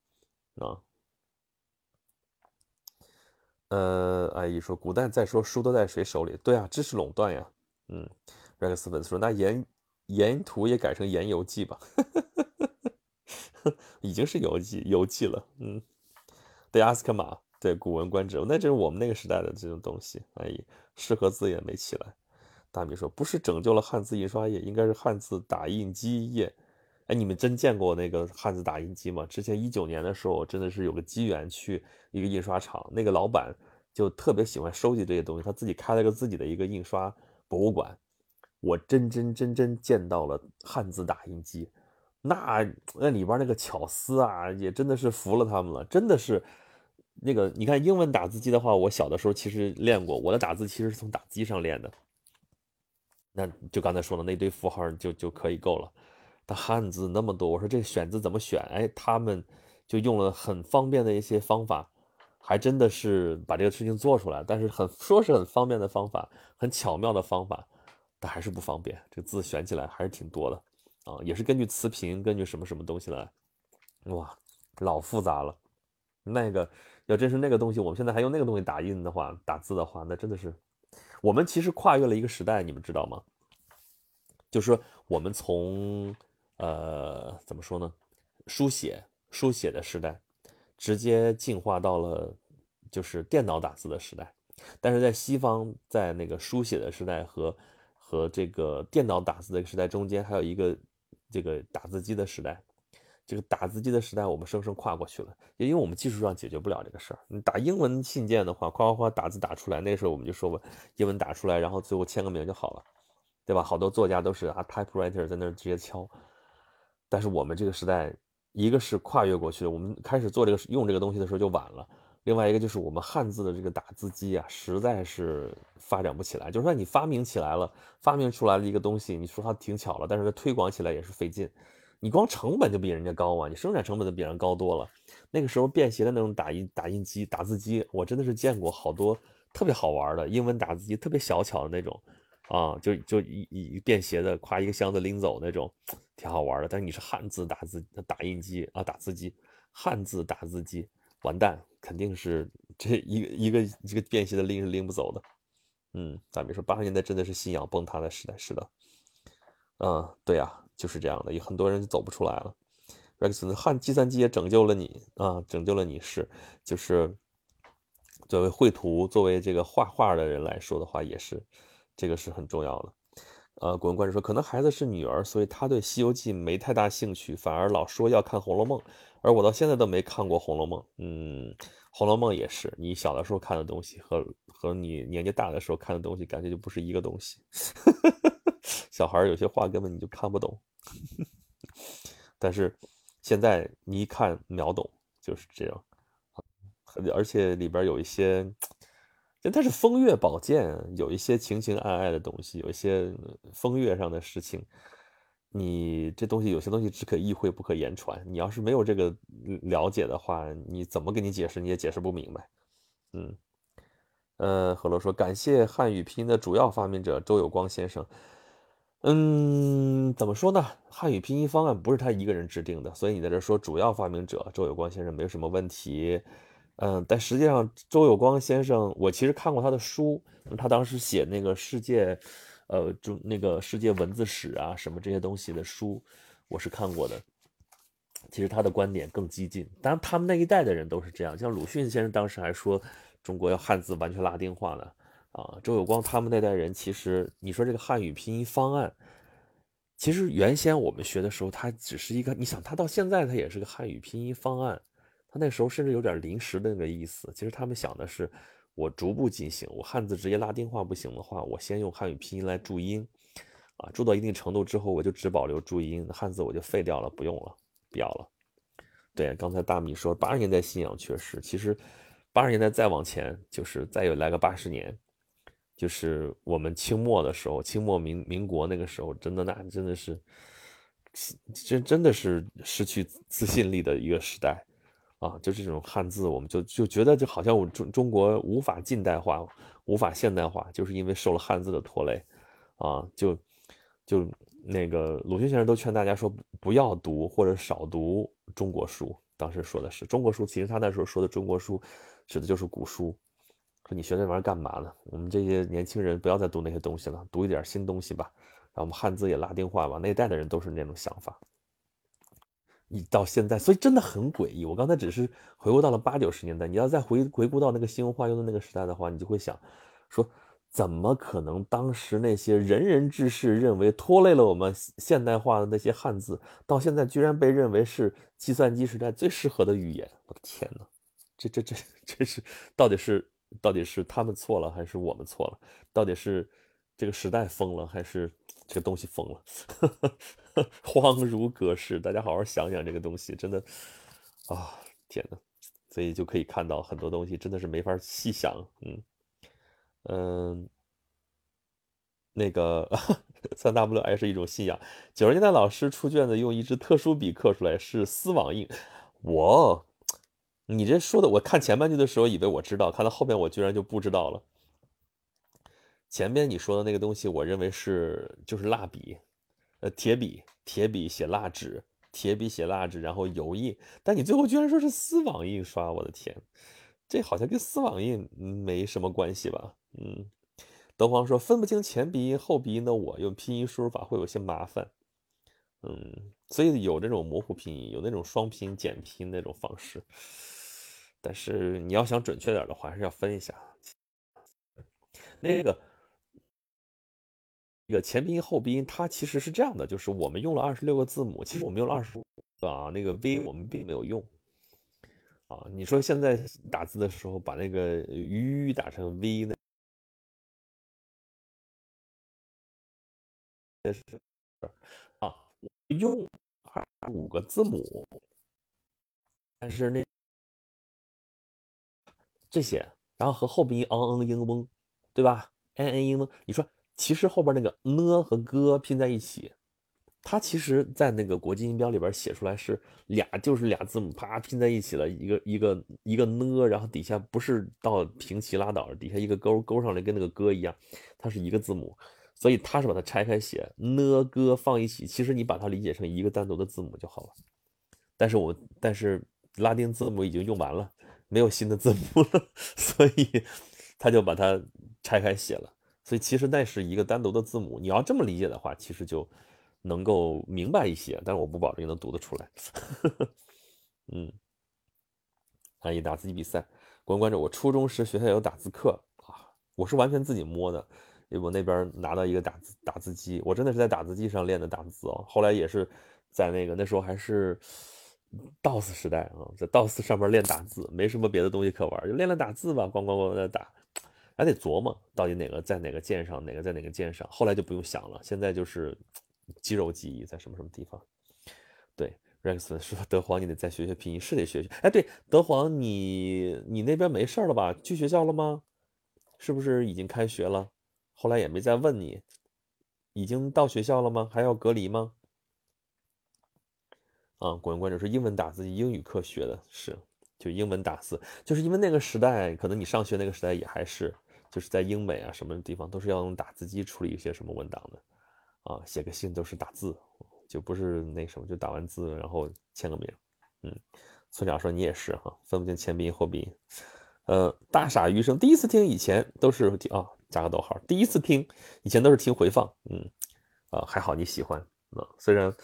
啊。呃，阿姨说，古代再说书都在谁手里？对啊，知识垄断呀。嗯，Rex 粉丝说，那沿沿途也改成沿游记吧。已经是游记游记了。嗯，对，阿斯克马。对，《古文观止》，那就是我们那个时代的这种东西。哎，适合字也没起来。大米说，不是拯救了汉字印刷业，应该是汉字打印机业。哎，你们真见过那个汉字打印机吗？之前一九年的时候，真的是有个机缘去一个印刷厂，那个老板就特别喜欢收集这些东西，他自己开了个自己的一个印刷博物馆。我真真真真见到了汉字打印机，那那里边那个巧思啊，也真的是服了他们了，真的是。那个，你看英文打字机的话，我小的时候其实练过，我的打字其实是从打机上练的。那就刚才说的那堆符号就就可以够了。但汉字那么多，我说这选字怎么选？哎，他们就用了很方便的一些方法，还真的是把这个事情做出来。但是很说是很方便的方法，很巧妙的方法，但还是不方便。这个字选起来还是挺多的啊，也是根据词频，根据什么什么东西来，哇，老复杂了，那个。要真是那个东西，我们现在还用那个东西打印的话，打字的话，那真的是，我们其实跨越了一个时代，你们知道吗？就是说，我们从呃怎么说呢，书写书写的时代，直接进化到了就是电脑打字的时代。但是在西方，在那个书写的时代和和这个电脑打字的时代中间，还有一个这个打字机的时代。这个打字机的时代，我们生生跨过去了，也因为我们技术上解决不了这个事儿。你打英文信件的话，夸夸夸打字打出来，那时候我们就说吧，英文打出来，然后最后签个名就好了，对吧？好多作家都是啊，typewriter 在那儿直接敲。但是我们这个时代，一个是跨越过去的，我们开始做这个用这个东西的时候就晚了；另外一个就是我们汉字的这个打字机啊，实在是发展不起来。就是说你发明起来了，发明出来了一个东西，你说它挺巧了，但是它推广起来也是费劲。你光成本就比人家高啊，你生产成本都比人高多了。那个时候便携的那种打印打印机、打字机，我真的是见过好多特别好玩的英文打字机，特别小巧的那种，啊，就就一一便携的，挎一个箱子拎走那种，挺好玩的。但是你是汉字打字打印机啊，打字机，汉字打字机，完蛋，肯定是这一个一个一个便携的拎是拎不走的。嗯，咱别说八十年代真的是信仰崩塌的时代，是的，嗯，对呀。就是这样的，有很多人就走不出来了。Rex，汉计算机也拯救了你啊，拯救了你是，就是作为绘图、作为这个画画的人来说的话，也是这个是很重要的。呃，古文观止说，可能孩子是女儿，所以他对《西游记》没太大兴趣，反而老说要看《红楼梦》，而我到现在都没看过《红楼梦》。嗯，《红楼梦》也是你小的时候看的东西，和和你年纪大的时候看的东西，感觉就不是一个东西。小孩有些话根本你就看不懂，但是现在你一看秒懂，就是这样。而且里边有一些，它是风月宝鉴，有一些情情爱爱的东西，有一些风月上的事情。你这东西有些东西只可意会不可言传，你要是没有这个了解的话，你怎么给你解释你也解释不明白。嗯，呃，何乐说感谢汉语拼音的主要发明者周有光先生。嗯，怎么说呢？汉语拼音方案不是他一个人制定的，所以你在这说主要发明者周有光先生没有什么问题。嗯，但实际上周有光先生，我其实看过他的书，他当时写那个世界，呃，就那个世界文字史啊，什么这些东西的书，我是看过的。其实他的观点更激进，当然他们那一代的人都是这样，像鲁迅先生当时还说中国要汉字完全拉丁化呢。啊，周有光他们那代人，其实你说这个汉语拼音方案，其实原先我们学的时候，它只是一个，你想，它到现在它也是个汉语拼音方案，他那时候甚至有点临时的那个意思。其实他们想的是，我逐步进行，我汉字直接拉丁化不行的话，我先用汉语拼音来注音，啊，注到一定程度之后，我就只保留注音，汉字我就废掉了，不用了，不要了。对，刚才大米说八十年代信仰缺失，其实八十年代再往前，就是再有来个八十年。就是我们清末的时候，清末民民国那个时候，真的那真的是，真真的是失去自信力的一个时代，啊，就这种汉字，我们就就觉得就好像我中中国无法近代化，无法现代化，就是因为受了汉字的拖累，啊，就就那个鲁迅先生都劝大家说不要读或者少读中国书，当时说的是中国书，其实他那时候说的中国书，指的就是古书。说你学那玩意儿干嘛呢？我们这些年轻人不要再读那些东西了，读一点新东西吧。然后我们汉字也拉丁化吧。那一代的人都是那种想法。你到现在，所以真的很诡异。我刚才只是回顾到了八九十年代，你要再回回顾到那个新文化用的那个时代的话，你就会想，说怎么可能当时那些仁人志士认为拖累了我们现代化的那些汉字，到现在居然被认为是计算机时代最适合的语言？我的天哪，这这这这是到底是？到底是他们错了还是我们错了？到底是这个时代疯了还是这个东西疯了？恍如隔世，大家好好想想这个东西，真的啊，天呐，所以就可以看到很多东西真的是没法细想。嗯嗯，那个 三 W 还是一种信仰。九十年代老师出卷子用一支特殊笔刻出来是丝网印，我。你这说的，我看前半句的时候以为我知道，看到后边我居然就不知道了。前面你说的那个东西，我认为是就是蜡笔，呃，铁笔，铁笔写蜡纸，铁笔写蜡纸，然后油印。但你最后居然说是丝网印刷，我的天，这好像跟丝网印没什么关系吧？嗯，德皇说分不清前鼻音后鼻音的我用拼音输入法会有些麻烦。嗯，所以有这种模糊拼音，有那种双拼、简拼那种方式。但是你要想准确点的话，还是要分一下。那个，一个前鼻音后鼻音，它其实是这样的，就是我们用了二十六个字母，其实我们用了二十五个啊，那个 V 我们并没有用啊。你说现在打字的时候把那个 U 打成 V 呢？啊，用二五个字母，但是那。这些，然后和后鼻音昂嗯英嗡，对吧？n n 英嗡，你说其实后边那个呢和哥拼在一起，它其实在那个国际音标里边写出来是俩，就是俩字母啪拼在一起了，一个一个一个呢，然后底下不是到平齐拉倒，底下一个勾勾上来跟那个哥一样，它是一个字母，所以它是把它拆开写呢哥放一起，其实你把它理解成一个单独的字母就好了。但是我但是拉丁字母已经用完了。没有新的字母了，所以他就把它拆开写了。所以其实那是一个单独的字母。你要这么理解的话，其实就能够明白一些。但是我不保证能读得出来。嗯，啊，一打字机比赛，关关着。我初中时学校有打字课啊，我是完全自己摸的，我那边拿到一个打字打字机，我真的是在打字机上练的打字哦。后来也是在那个那时候还是。DOS 时代啊，在 DOS 上面练打字，没什么别的东西可玩，就练练打字吧，咣咣咣在打，还得琢磨到底哪个在哪个键上，哪个在哪个键上。后来就不用想了，现在就是肌肉记忆在什么什么地方。对，Rex 说 德皇，你得再学学拼音，是得学学。哎，对，德皇，你你那边没事了吧？去学校了吗？是不是已经开学了？后来也没再问你，已经到学校了吗？还要隔离吗？啊，观众观众说英文打字英语课学的是，就英文打字，就是因为那个时代，可能你上学那个时代也还是，就是在英美啊什么地方都是要用打字机处理一些什么文档的，啊，写个信都是打字，就不是那什么，就打完字然后签个名。嗯，村长说你也是哈，分不清前鼻音后鼻音。呃，大傻余生第一次听，以前都是听啊，加个逗号，第一次听，以前都是听回放。嗯，啊，还好你喜欢啊，虽然。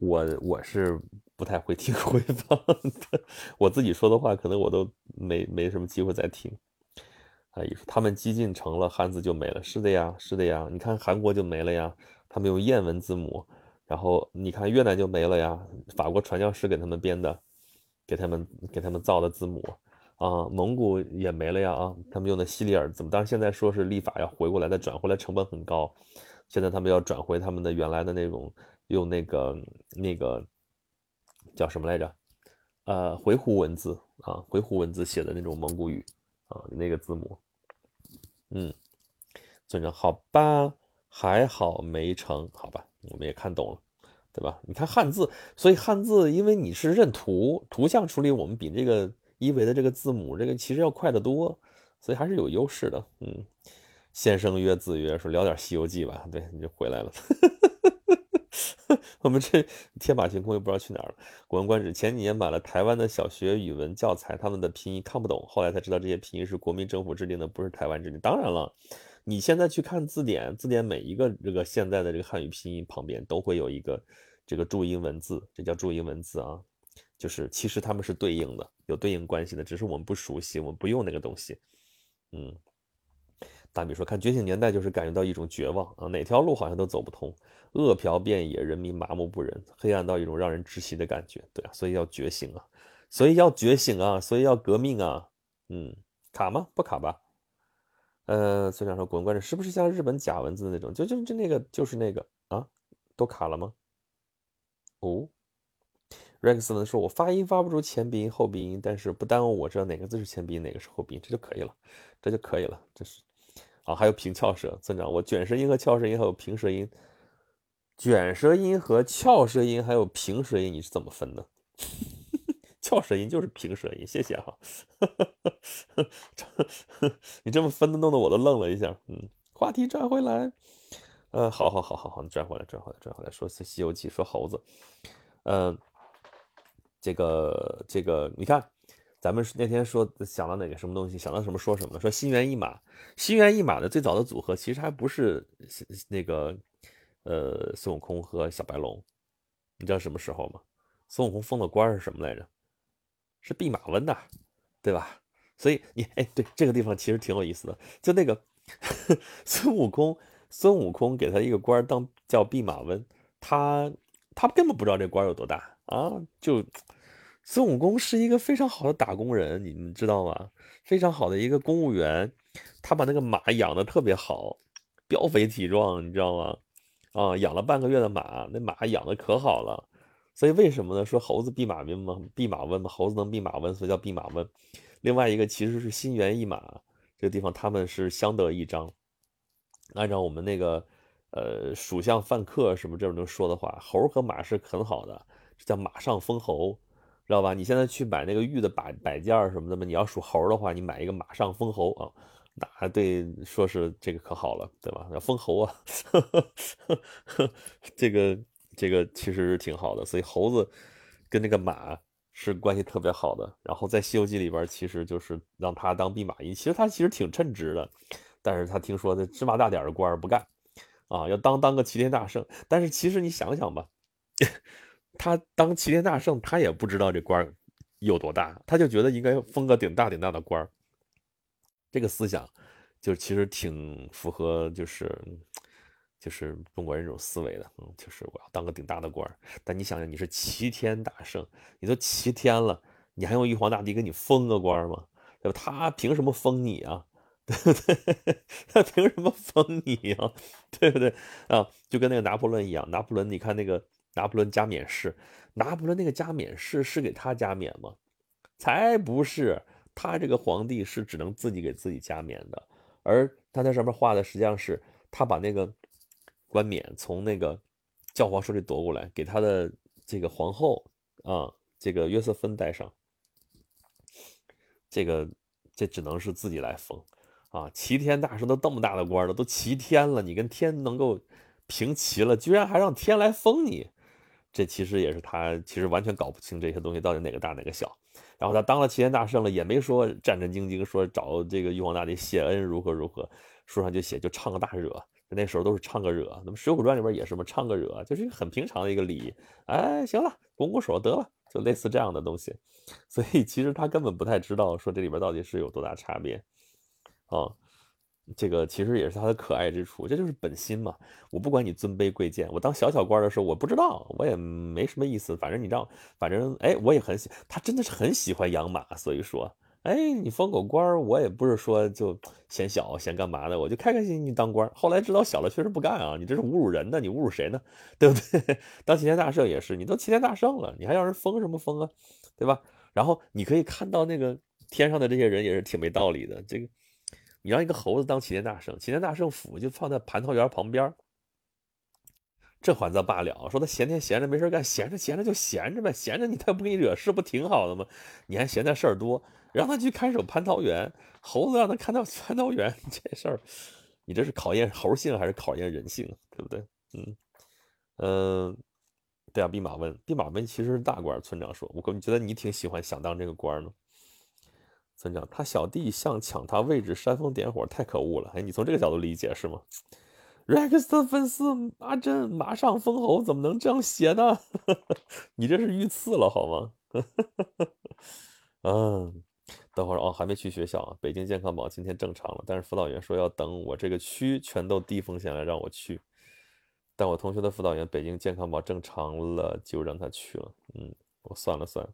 我我是不太会听回放的，我自己说的话可能我都没没什么机会再听。他们激进成了汉字就没了，是的呀，是的呀。你看韩国就没了呀，他们用谚文字母，然后你看越南就没了呀，法国传教士给他们编的，给他们给他们造的字母啊，蒙古也没了呀啊，他们用的西里尔字母，当然现在说是立法要回过来，再转回来成本很高，现在他们要转回他们的原来的那种用那个那个叫什么来着？呃，回鹘文字啊，回鹘文字写的那种蒙古语啊，那个字母，嗯，村长好吧，还好没成，好吧，我们也看懂了。对吧？你看汉字，所以汉字，因为你是认图图像处理，我们比这个一维的这个字母，这个其实要快得多，所以还是有优势的。嗯，先生曰，字曰说聊点《西游记》吧，对，你就回来了。我们这天马行空又不知道去哪儿了。《古文观止》前几年买了台湾的小学语文教材，他们的拼音看不懂，后来才知道这些拼音是国民政府制定的，不是台湾制定。当然了，你现在去看字典，字典每一个这个现在的这个汉语拼音旁边都会有一个。这个注音文字，这叫注音文字啊，就是其实他们是对应的，有对应关系的，只是我们不熟悉，我们不用那个东西。嗯，大米说看《觉醒年代》就是感觉到一种绝望啊，哪条路好像都走不通，饿殍遍野，人民麻木不仁，黑暗到一种让人窒息的感觉。对啊，所以要觉醒啊，所以要觉醒啊，所以要革命啊。嗯，卡吗？不卡吧？呃，村长说《滚滚是不是像日本假文字的那种？就就就那个就是那个啊，都卡了吗？哦，Rex 呢说：“我发音发不出前鼻音、后鼻音，但是不耽误我知道哪个字是前鼻音，哪个是后鼻音，这就可以了，这就可以了。这是啊，还有平翘舌，村长，我卷舌音和翘舌音还有平舌音，卷舌音和翘舌音还有平舌音，你是怎么分的？翘舌音就是平舌音，谢谢哈。你这么分的，弄得我都愣了一下。嗯，话题转回来。”嗯，好，好，好，好，好，转回来，转回来，转回来，说《西西游记》，说猴子，嗯，这个，这个，你看，咱们那天说想到哪个什么东西，想到什么说什么，说心猿意马，心猿意马的最早的组合其实还不是那个，呃，孙悟空和小白龙，你知道什么时候吗？孙悟空封的官是什么来着？是弼马温呐，对吧？所以你，哎，对，这个地方其实挺有意思的，就那个 孙悟空。孙悟空给他一个官当叫弼马温，他他根本不知道这官有多大啊！就孙悟空是一个非常好的打工人，你们知道吗？非常好的一个公务员，他把那个马养的特别好，膘肥体壮，你知道吗？啊，养了半个月的马，那马养的可好了。所以为什么呢？说猴子弼马温嘛，弼马温嘛，猴子能弼马温，所以叫弼马温。另外一个其实是心猿意马，这个地方他们是相得益彰。按照我们那个，呃，属相犯克什么这种说的话，猴和马是很好的，这叫马上封侯，知道吧？你现在去买那个玉的摆摆件什么的嘛，你要属猴的话，你买一个马上封侯啊，那对，说是这个可好了，对吧？要封侯啊，呵呵呵这个这个其实挺好的，所以猴子跟那个马是关系特别好的。然后在《西游记》里边，其实就是让他当弼马温，其实他其实挺称职的。但是他听说这芝麻大点的官不干，啊，要当当个齐天大圣。但是其实你想想吧，他当齐天大圣，他也不知道这官有多大，他就觉得应该封个顶大顶大的官儿。这个思想就其实挺符合，就是就是中国人这种思维的，嗯，就是我要当个顶大的官。但你想想，你是齐天大圣，你都齐天了，你还用玉皇大帝给你封个官吗？对吧？他凭什么封你啊？对不对？他凭什么封你啊？对不对啊？就跟那个拿破仑一样，拿破仑，你看那个拿破仑加冕式，拿破仑那个加冕式是给他加冕吗？才不是，他这个皇帝是只能自己给自己加冕的，而他在上面画的实际上是他把那个冠冕从那个教皇手里夺过来，给他的这个皇后啊，这个约瑟芬戴上，这个这只能是自己来封。啊，齐天大圣都这么大的官了，都齐天了，你跟天能够平齐了，居然还让天来封你，这其实也是他其实完全搞不清这些东西到底哪个大哪个小。然后他当了齐天大圣了，也没说战战兢兢说找这个玉皇大帝谢恩如何如何，书上就写就唱个大热，那时候都是唱个热。那么《水浒传》里边也是嘛，唱个热，就是一个很平常的一个礼仪。哎，行了，拱拱手得了，就类似这样的东西。所以其实他根本不太知道说这里边到底是有多大差别。啊，这个其实也是他的可爱之处，这就是本心嘛。我不管你尊卑贵贱，我当小小官的时候，我不知道，我也没什么意思。反正你让，反正哎，我也很喜，他真的是很喜欢养马，所以说，哎，你封狗官，我也不是说就嫌小嫌干嘛的，我就开开心心当官。后来知道小了确实不干啊，你这是侮辱人的，你侮辱谁呢？对不对？当齐天大圣也是，你都齐天大圣了，你还让人封什么封啊？对吧？然后你可以看到那个天上的这些人也是挺没道理的，这个。你让一个猴子当齐天大圣，齐天大圣府就放在蟠桃园旁边这还则罢了。说他闲天闲着没事干，闲着闲着就闲着呗，闲着你他不给你惹事，不挺好的吗？你还嫌他事儿多，让他去看守蟠桃园，猴子让他看到蟠桃园 这事儿，你这是考验猴性还是考验人性，对不对？嗯嗯，对啊，弼马温，弼马温其实是大官。村长说，我你觉得你挺喜欢想当这个官呢？村长，他小弟想抢他位置煽风点火，太可恶了！哎，你从这个角度理解是吗？Rex 的粉丝阿珍马上封侯，怎么能这样写呢？你这是遇刺了好吗？嗯，等会儿哦，还没去学校啊。北京健康宝今天正常了，但是辅导员说要等我这个区全都低风险了让我去。但我同学的辅导员北京健康宝正常了，就让他去了。嗯，我算了算。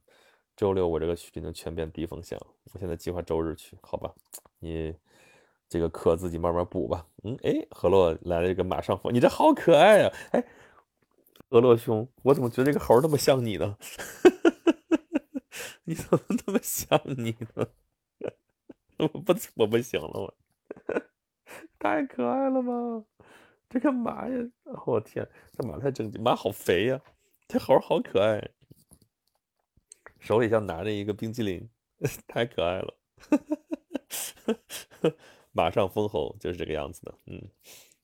周六我这个区已经全变低风险了，我现在计划周日去，好吧？你这个课自己慢慢补吧。嗯，哎，何洛来了一个马上疯，你这好可爱呀！哎，何洛兄，我怎么觉得这个猴那么像你呢？你怎么那么像你呢？我不，我不行了，我太可爱了吧！这个马呀，我天，这马太正经，马好肥呀，这猴好可爱。手里像拿着一个冰激凌，太可爱了。马上封侯就是这个样子的。嗯，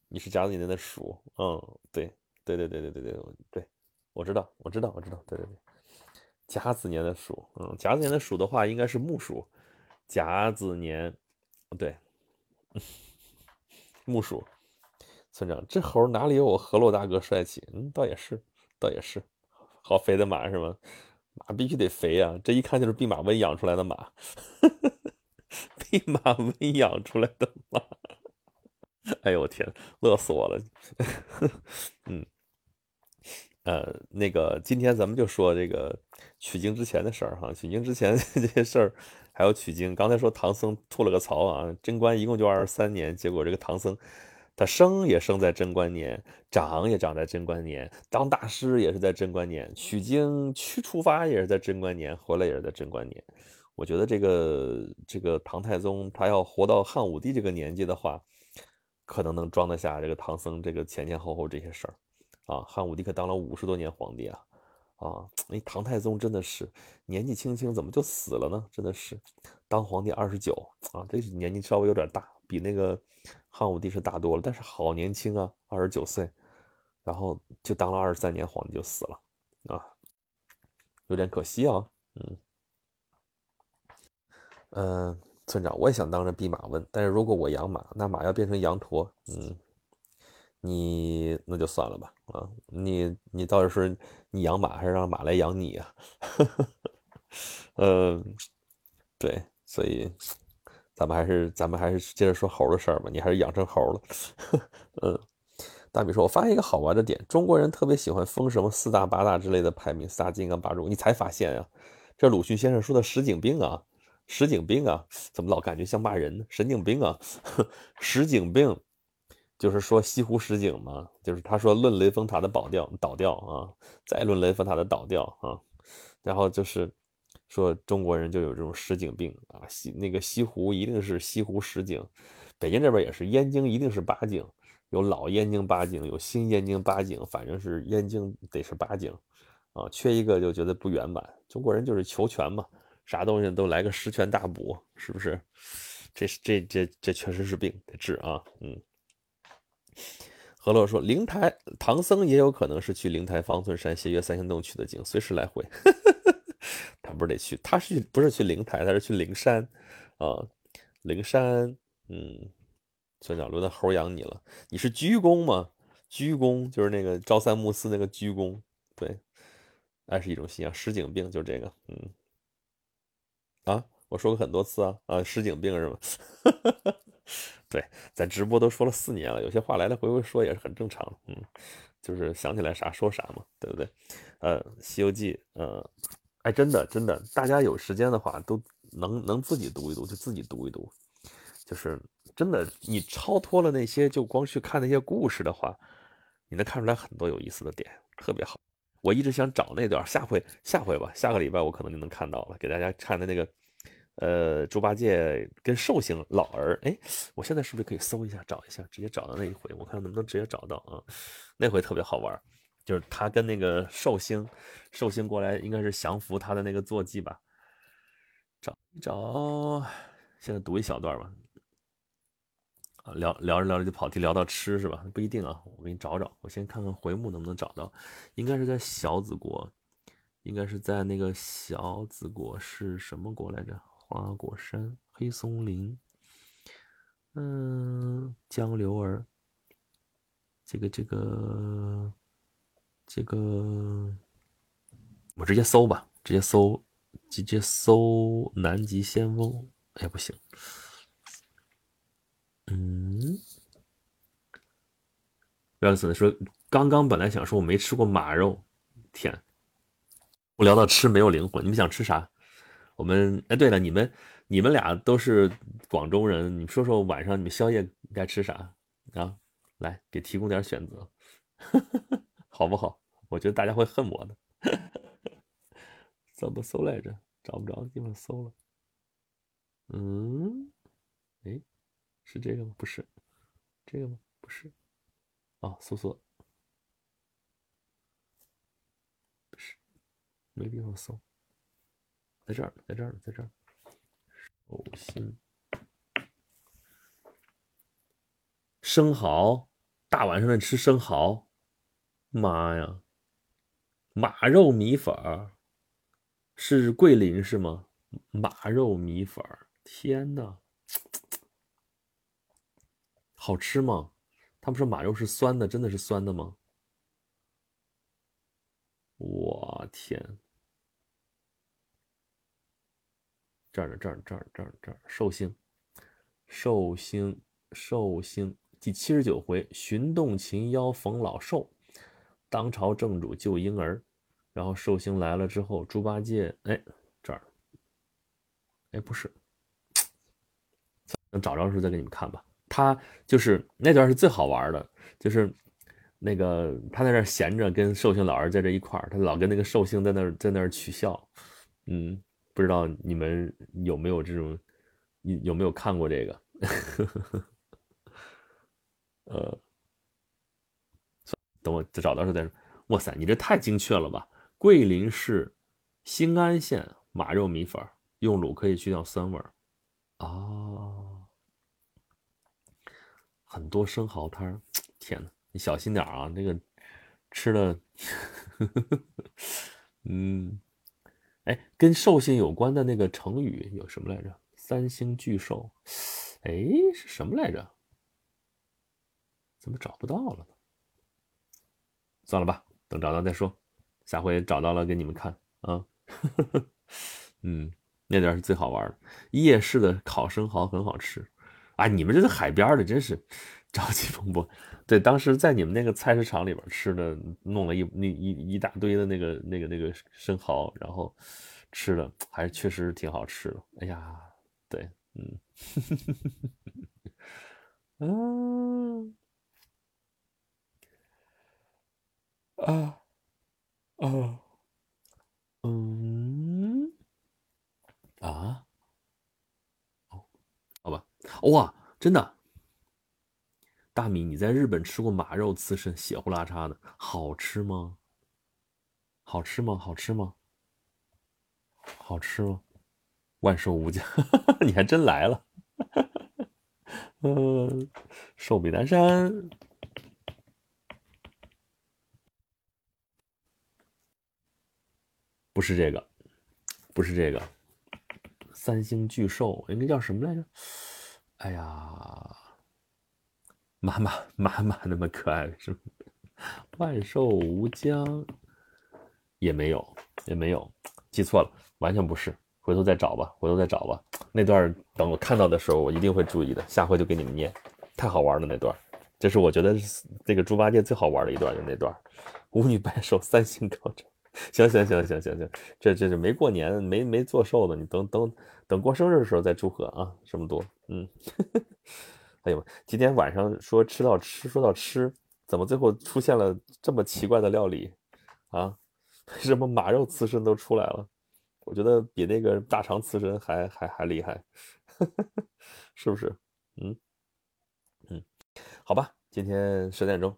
你是甲子年的鼠。嗯，对，对对对对对对对，我知道，我知道，我知道。对对对，甲子年的鼠。嗯，甲子年的鼠的话应该是木鼠。甲子年，对，木鼠。村长，这猴哪里有我河洛大哥帅气？嗯，倒也是，倒也是，好肥的马是吗？马必须得肥啊！这一看就是弼马温养出来的马，弼马温养出来的马。哎呦我天，乐死我了！嗯，呃，那个今天咱们就说这个取经之前的事儿哈，取经之前这些事儿，还有取经。刚才说唐僧吐了个槽啊，贞观一共就二十三年，结果这个唐僧。他生也生在贞观年，长也长在贞观年，当大师也是在贞观年，取经去出发也是在贞观年，回来也是在贞观年。我觉得这个这个唐太宗他要活到汉武帝这个年纪的话，可能能装得下这个唐僧这个前前后后这些事儿啊。汉武帝可当了五十多年皇帝啊啊！哎，唐太宗真的是年纪轻轻怎么就死了呢？真的是当皇帝二十九啊，这是年纪稍微有点大，比那个。汉武帝是大多了，但是好年轻啊，二十九岁，然后就当了二十三年皇帝就死了啊，有点可惜啊。嗯嗯，村长，我也想当着弼马温，但是如果我养马，那马要变成羊驼，嗯，你那就算了吧啊，你你到底是你养马还是让马来养你啊？嗯，对，所以。咱们还是咱们还是接着说猴的事儿吧。你还是养成猴了。嗯，大米说：“我发现一个好玩的点，中国人特别喜欢封什么四大八大之类的排名，四大金刚八柱。你才发现啊？这鲁迅先生说的石井病啊，石井病啊，怎么老感觉像骂人呢？神经病啊！石井病就是说西湖石井嘛，就是他说论雷峰塔的倒掉倒掉啊，再论雷峰塔的倒掉啊，然后就是。”说中国人就有这种石井病啊，西那个西湖一定是西湖十景，北京这边也是燕京一定是八景，有老燕京八景，有新燕京八景，反正是燕京得是八景，啊，缺一个就觉得不圆满。中国人就是求全嘛，啥东西都来个十全大补，是不是？这这这这确实是病得治啊，嗯。何乐说，灵台唐僧也有可能是去灵台方寸山斜月三星洞取的经，随时来回。他不是得去，他是不是去灵台，他是去灵山，啊，灵山，嗯，村长轮到猴养你了，你是鞠躬吗？鞠躬就是那个朝三暮四那个鞠躬，对，爱是一种信仰，石井病就这个，嗯，啊，我说过很多次啊，啊，石井病是吗？对，在直播都说了四年了，有些话来来回回说也是很正常。嗯，就是想起来啥说啥嘛，对不对？呃，《西游记》呃，真的真的，大家有时间的话都能能自己读一读，就自己读一读。就是真的，你超脱了那些，就光去看那些故事的话，你能看出来很多有意思的点，特别好。我一直想找那段，下回下回吧，下个礼拜我可能就能看到了，给大家看的那个。呃，猪八戒跟寿星老儿，哎，我现在是不是可以搜一下，找一下，直接找到那一回？我看能不能直接找到啊？那回特别好玩，就是他跟那个寿星，寿星过来应该是降服他的那个坐骑吧？找一找，现在读一小段吧。啊，聊聊着聊着就跑题，聊到吃是吧？不一定啊，我给你找找，我先看看回目能不能找到，应该是在小子国，应该是在那个小子国是什么国来着？花果山、黑松林，嗯，江流儿，这个、这个、这个，我直接搜吧，直接搜，直接搜南极仙翁。哎，不行，嗯，不要死说，刚刚本来想说我没吃过马肉，天，我聊到吃没有灵魂，你们想吃啥？我们哎，对了，你们你们俩都是广州人，你说说晚上你们宵夜该吃啥啊？来，给提供点选择，好不好？我觉得大家会恨我的。怎么搜来着？找不着地方搜了。嗯，哎，是这个吗？不是，这个吗？不是。哦，搜索，不是，没地方搜。在这儿，在这儿，在这儿。寿星，生蚝，大晚上的吃生蚝，妈呀！马肉米粉儿，是桂林是吗？马肉米粉儿，天呐，好吃吗？他们说马肉是酸的，真的是酸的吗？我天！这儿呢，这儿，这儿，这儿，这儿，寿星，寿星，寿星，第七十九回，寻洞擒妖逢老寿，当朝正主救婴儿。然后寿星来了之后，猪八戒，哎，这儿，哎，不是，等找着的时候再给你们看吧。他就是那段是最好玩的，就是那个他在那闲着，跟寿星老儿在这一块儿，他老跟那个寿星在那在那取笑，嗯。不知道你们有没有这种，有有没有看过这个？呃，等我再找到时候再说。哇塞，你这太精确了吧！桂林市兴安县马肉米粉，用卤可以去掉酸味儿。哦，很多生蚝摊儿，天呐，你小心点啊！那个吃的，嗯。哎，跟寿星有关的那个成语有什么来着？三星巨寿，哎，是什么来着？怎么找不到了？算了吧，等找到再说。下回找到了给你们看啊。嗯，那点是最好玩的。夜市的烤生蚝很好吃啊！你们这是海边的，真是朝气蓬勃。对，当时在你们那个菜市场里边吃的，弄了一那一一大堆的那个那个那个生蚝，然后吃的还确实挺好吃的。哎呀，对，嗯，嗯，啊，啊，嗯，啊，哦，好吧，哇，真的。大米，你在日本吃过马肉刺身，血呼啦叉的，好吃吗？好吃吗？好吃吗？好吃吗？万寿无疆，你还真来了。嗯，寿比南山，不是这个，不是这个，三星巨兽应该叫什么来着？哎呀。妈妈妈妈那么可爱是？万寿无疆也没有也没有，记错了，完全不是，回头再找吧，回头再找吧。那段等我看到的时候，我一定会注意的，下回就给你们念，太好玩了那段，这是我觉得这个猪八戒最好玩的一段，就那段，五女拜寿，三星高照。行行行行行行，这这是没过年，没没做寿的，你等等等过生日的时候再祝贺啊，这么多，嗯，哎呦，今天晚上说吃到吃，说到吃，怎么最后出现了这么奇怪的料理啊？为 什么马肉刺身都出来了？我觉得比那个大肠刺身还还还厉害，是不是？嗯嗯，好吧，今天十点钟。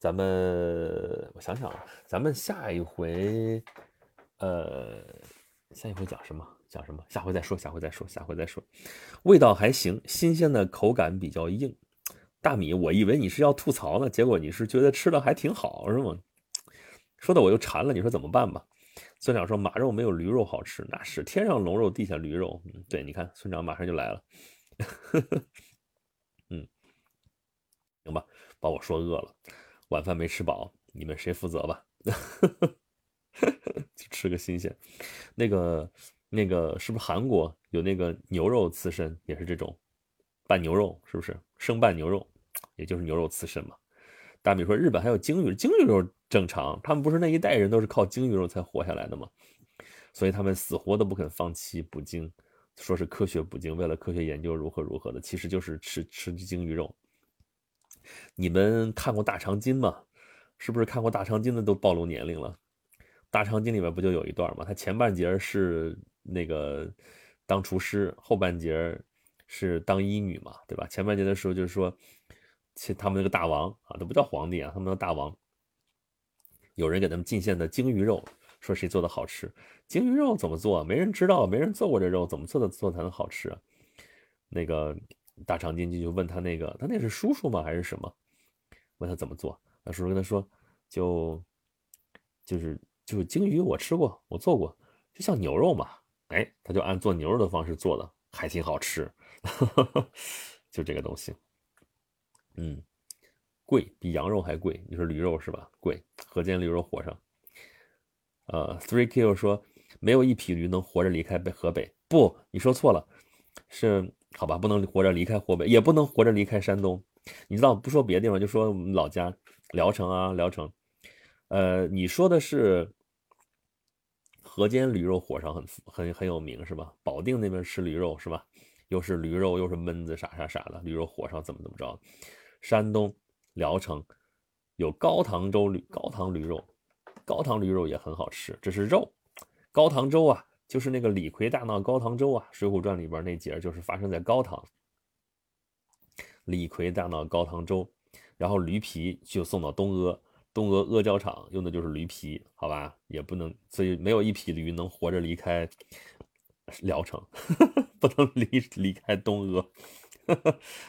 咱们我想想啊，咱们下一回，呃，下一回讲什么？讲什么？下回再说，下回再说，下回再说。味道还行，新鲜的口感比较硬。大米，我以为你是要吐槽呢，结果你是觉得吃的还挺好，是吗？说的我又馋了，你说怎么办吧？村长说马肉没有驴肉好吃，那是天上龙肉地下驴肉。嗯，对，你看村长马上就来了。嗯，行吧，把我说饿了。晚饭没吃饱，你们谁负责吧？吃个新鲜。那个那个是不是韩国有那个牛肉刺身，也是这种拌牛肉，是不是生拌牛肉，也就是牛肉刺身嘛？大米说日本还有鲸鱼，鲸鱼肉正常，他们不是那一代人都是靠鲸鱼肉才活下来的吗？所以他们死活都不肯放弃捕鲸，说是科学捕鲸，为了科学研究如何如何的，其实就是吃吃鲸鱼肉。你们看过《大长今》吗？是不是看过《大长今》的都暴露年龄了？《大长今》里面不就有一段吗？他前半截是那个当厨师，后半截是当医女嘛，对吧？前半截的时候就是说，其他们那个大王啊，都不叫皇帝啊，他们的大王，有人给他们进献的鲸鱼肉，说谁做的好吃？鲸鱼肉怎么做？没人知道，没人做过这肉，怎么做的做才能好吃？那个。大长今就问他那个，他那是叔叔吗还是什么？问他怎么做，那叔叔跟他说，就就是就是鲸鱼我吃过，我做过，就像牛肉嘛，哎，他就按做牛肉的方式做的，还挺好吃，就这个东西，嗯，贵比羊肉还贵，你说驴肉是吧？贵，河间驴肉火上，呃，Three Q 说没有一匹驴能活着离开北河北，不，你说错了，是。好吧，不能活着离开湖北，也不能活着离开山东。你知道，不说别的地方，就说我们老家聊城啊，聊城。呃，你说的是河间驴肉火烧很很很有名是吧？保定那边吃驴肉是吧？又是驴肉又是焖子啥啥啥的，驴肉火烧怎么怎么着？山东聊城有高唐州驴高唐驴肉，高唐驴肉也很好吃，这是肉。高唐州啊。就是那个李逵大闹高唐州啊，《水浒传》里边那节就是发生在高唐。李逵大闹高唐州，然后驴皮就送到东阿，东阿阿胶厂用的就是驴皮，好吧，也不能，所以没有一匹驴能活着离开聊城，不能离离开东阿。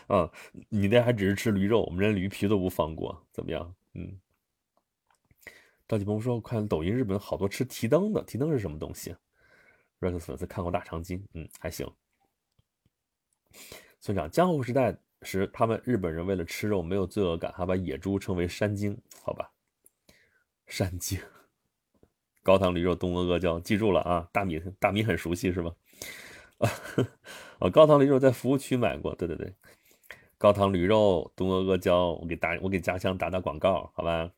啊，你那还只是吃驴肉，我们连驴皮都不放过，怎么样？嗯。赵继鹏说：“我看抖音，日本好多吃提灯的，提灯是什么东西？” Rex 粉丝看过《大长今》，嗯，还行。村长，江户时代时，他们日本人为了吃肉没有罪恶感，还把野猪称为山精，好吧？山精，高汤驴肉，东阿阿胶，记住了啊！大米，大米很熟悉是吧？啊，高汤驴肉在服务区买过，对对对，高汤驴肉，东阿阿胶，我给大，我给家乡打打广告，好吧？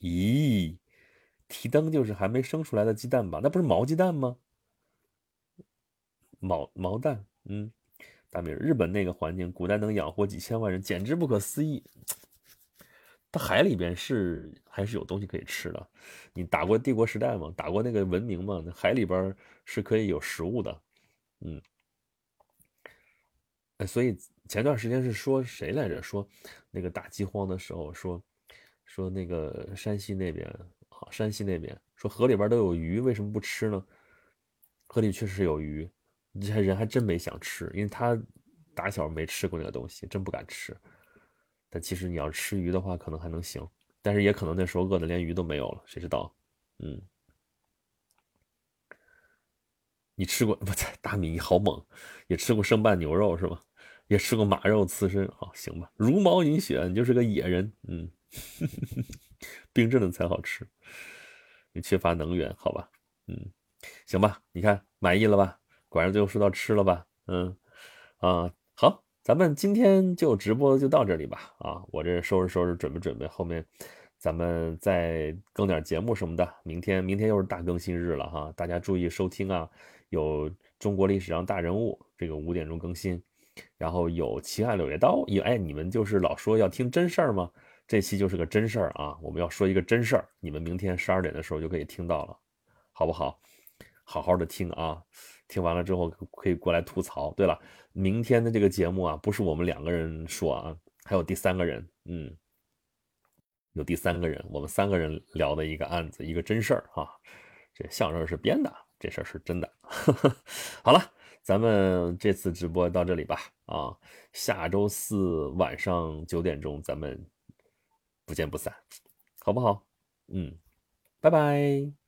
咦？提灯就是还没生出来的鸡蛋吧？那不是毛鸡蛋吗？毛毛蛋，嗯，大明，日本那个环境，古代能养活几千万人，简直不可思议。它海里边是还是有东西可以吃的。你打过帝国时代吗？打过那个文明吗？那海里边是可以有食物的，嗯。哎，所以前段时间是说谁来着？说那个打饥荒的时候，说说那个山西那边。山西那边说河里边都有鱼，为什么不吃呢？河里确实有鱼，这些人还真没想吃，因为他打小没吃过那个东西，真不敢吃。但其实你要吃鱼的话，可能还能行，但是也可能那时候饿的连鱼都没有了，谁知道？嗯，你吃过不？大米好猛，也吃过生拌牛肉是吧？也吃过马肉刺身，好行吧？茹毛饮血，你就是个野人，嗯。冰镇的才好吃，你缺乏能源，好吧？嗯，行吧，你看满意了吧？果然最后说到吃了吧？嗯，啊，好，咱们今天就直播就到这里吧。啊，我这收拾收拾，准备准备，后面咱们再更点节目什么的。明天明天又是大更新日了哈，大家注意收听啊。有中国历史上大人物，这个五点钟更新，然后有奇案柳叶刀。哎，你们就是老说要听真事儿吗？这期就是个真事儿啊！我们要说一个真事儿，你们明天十二点的时候就可以听到了，好不好？好好的听啊！听完了之后可以过来吐槽。对了，明天的这个节目啊，不是我们两个人说啊，还有第三个人，嗯，有第三个人，我们三个人聊的一个案子，一个真事儿啊。这相声是编的，这事儿是真的。好了，咱们这次直播到这里吧。啊，下周四晚上九点钟，咱们不见不散，好不好？嗯，拜拜。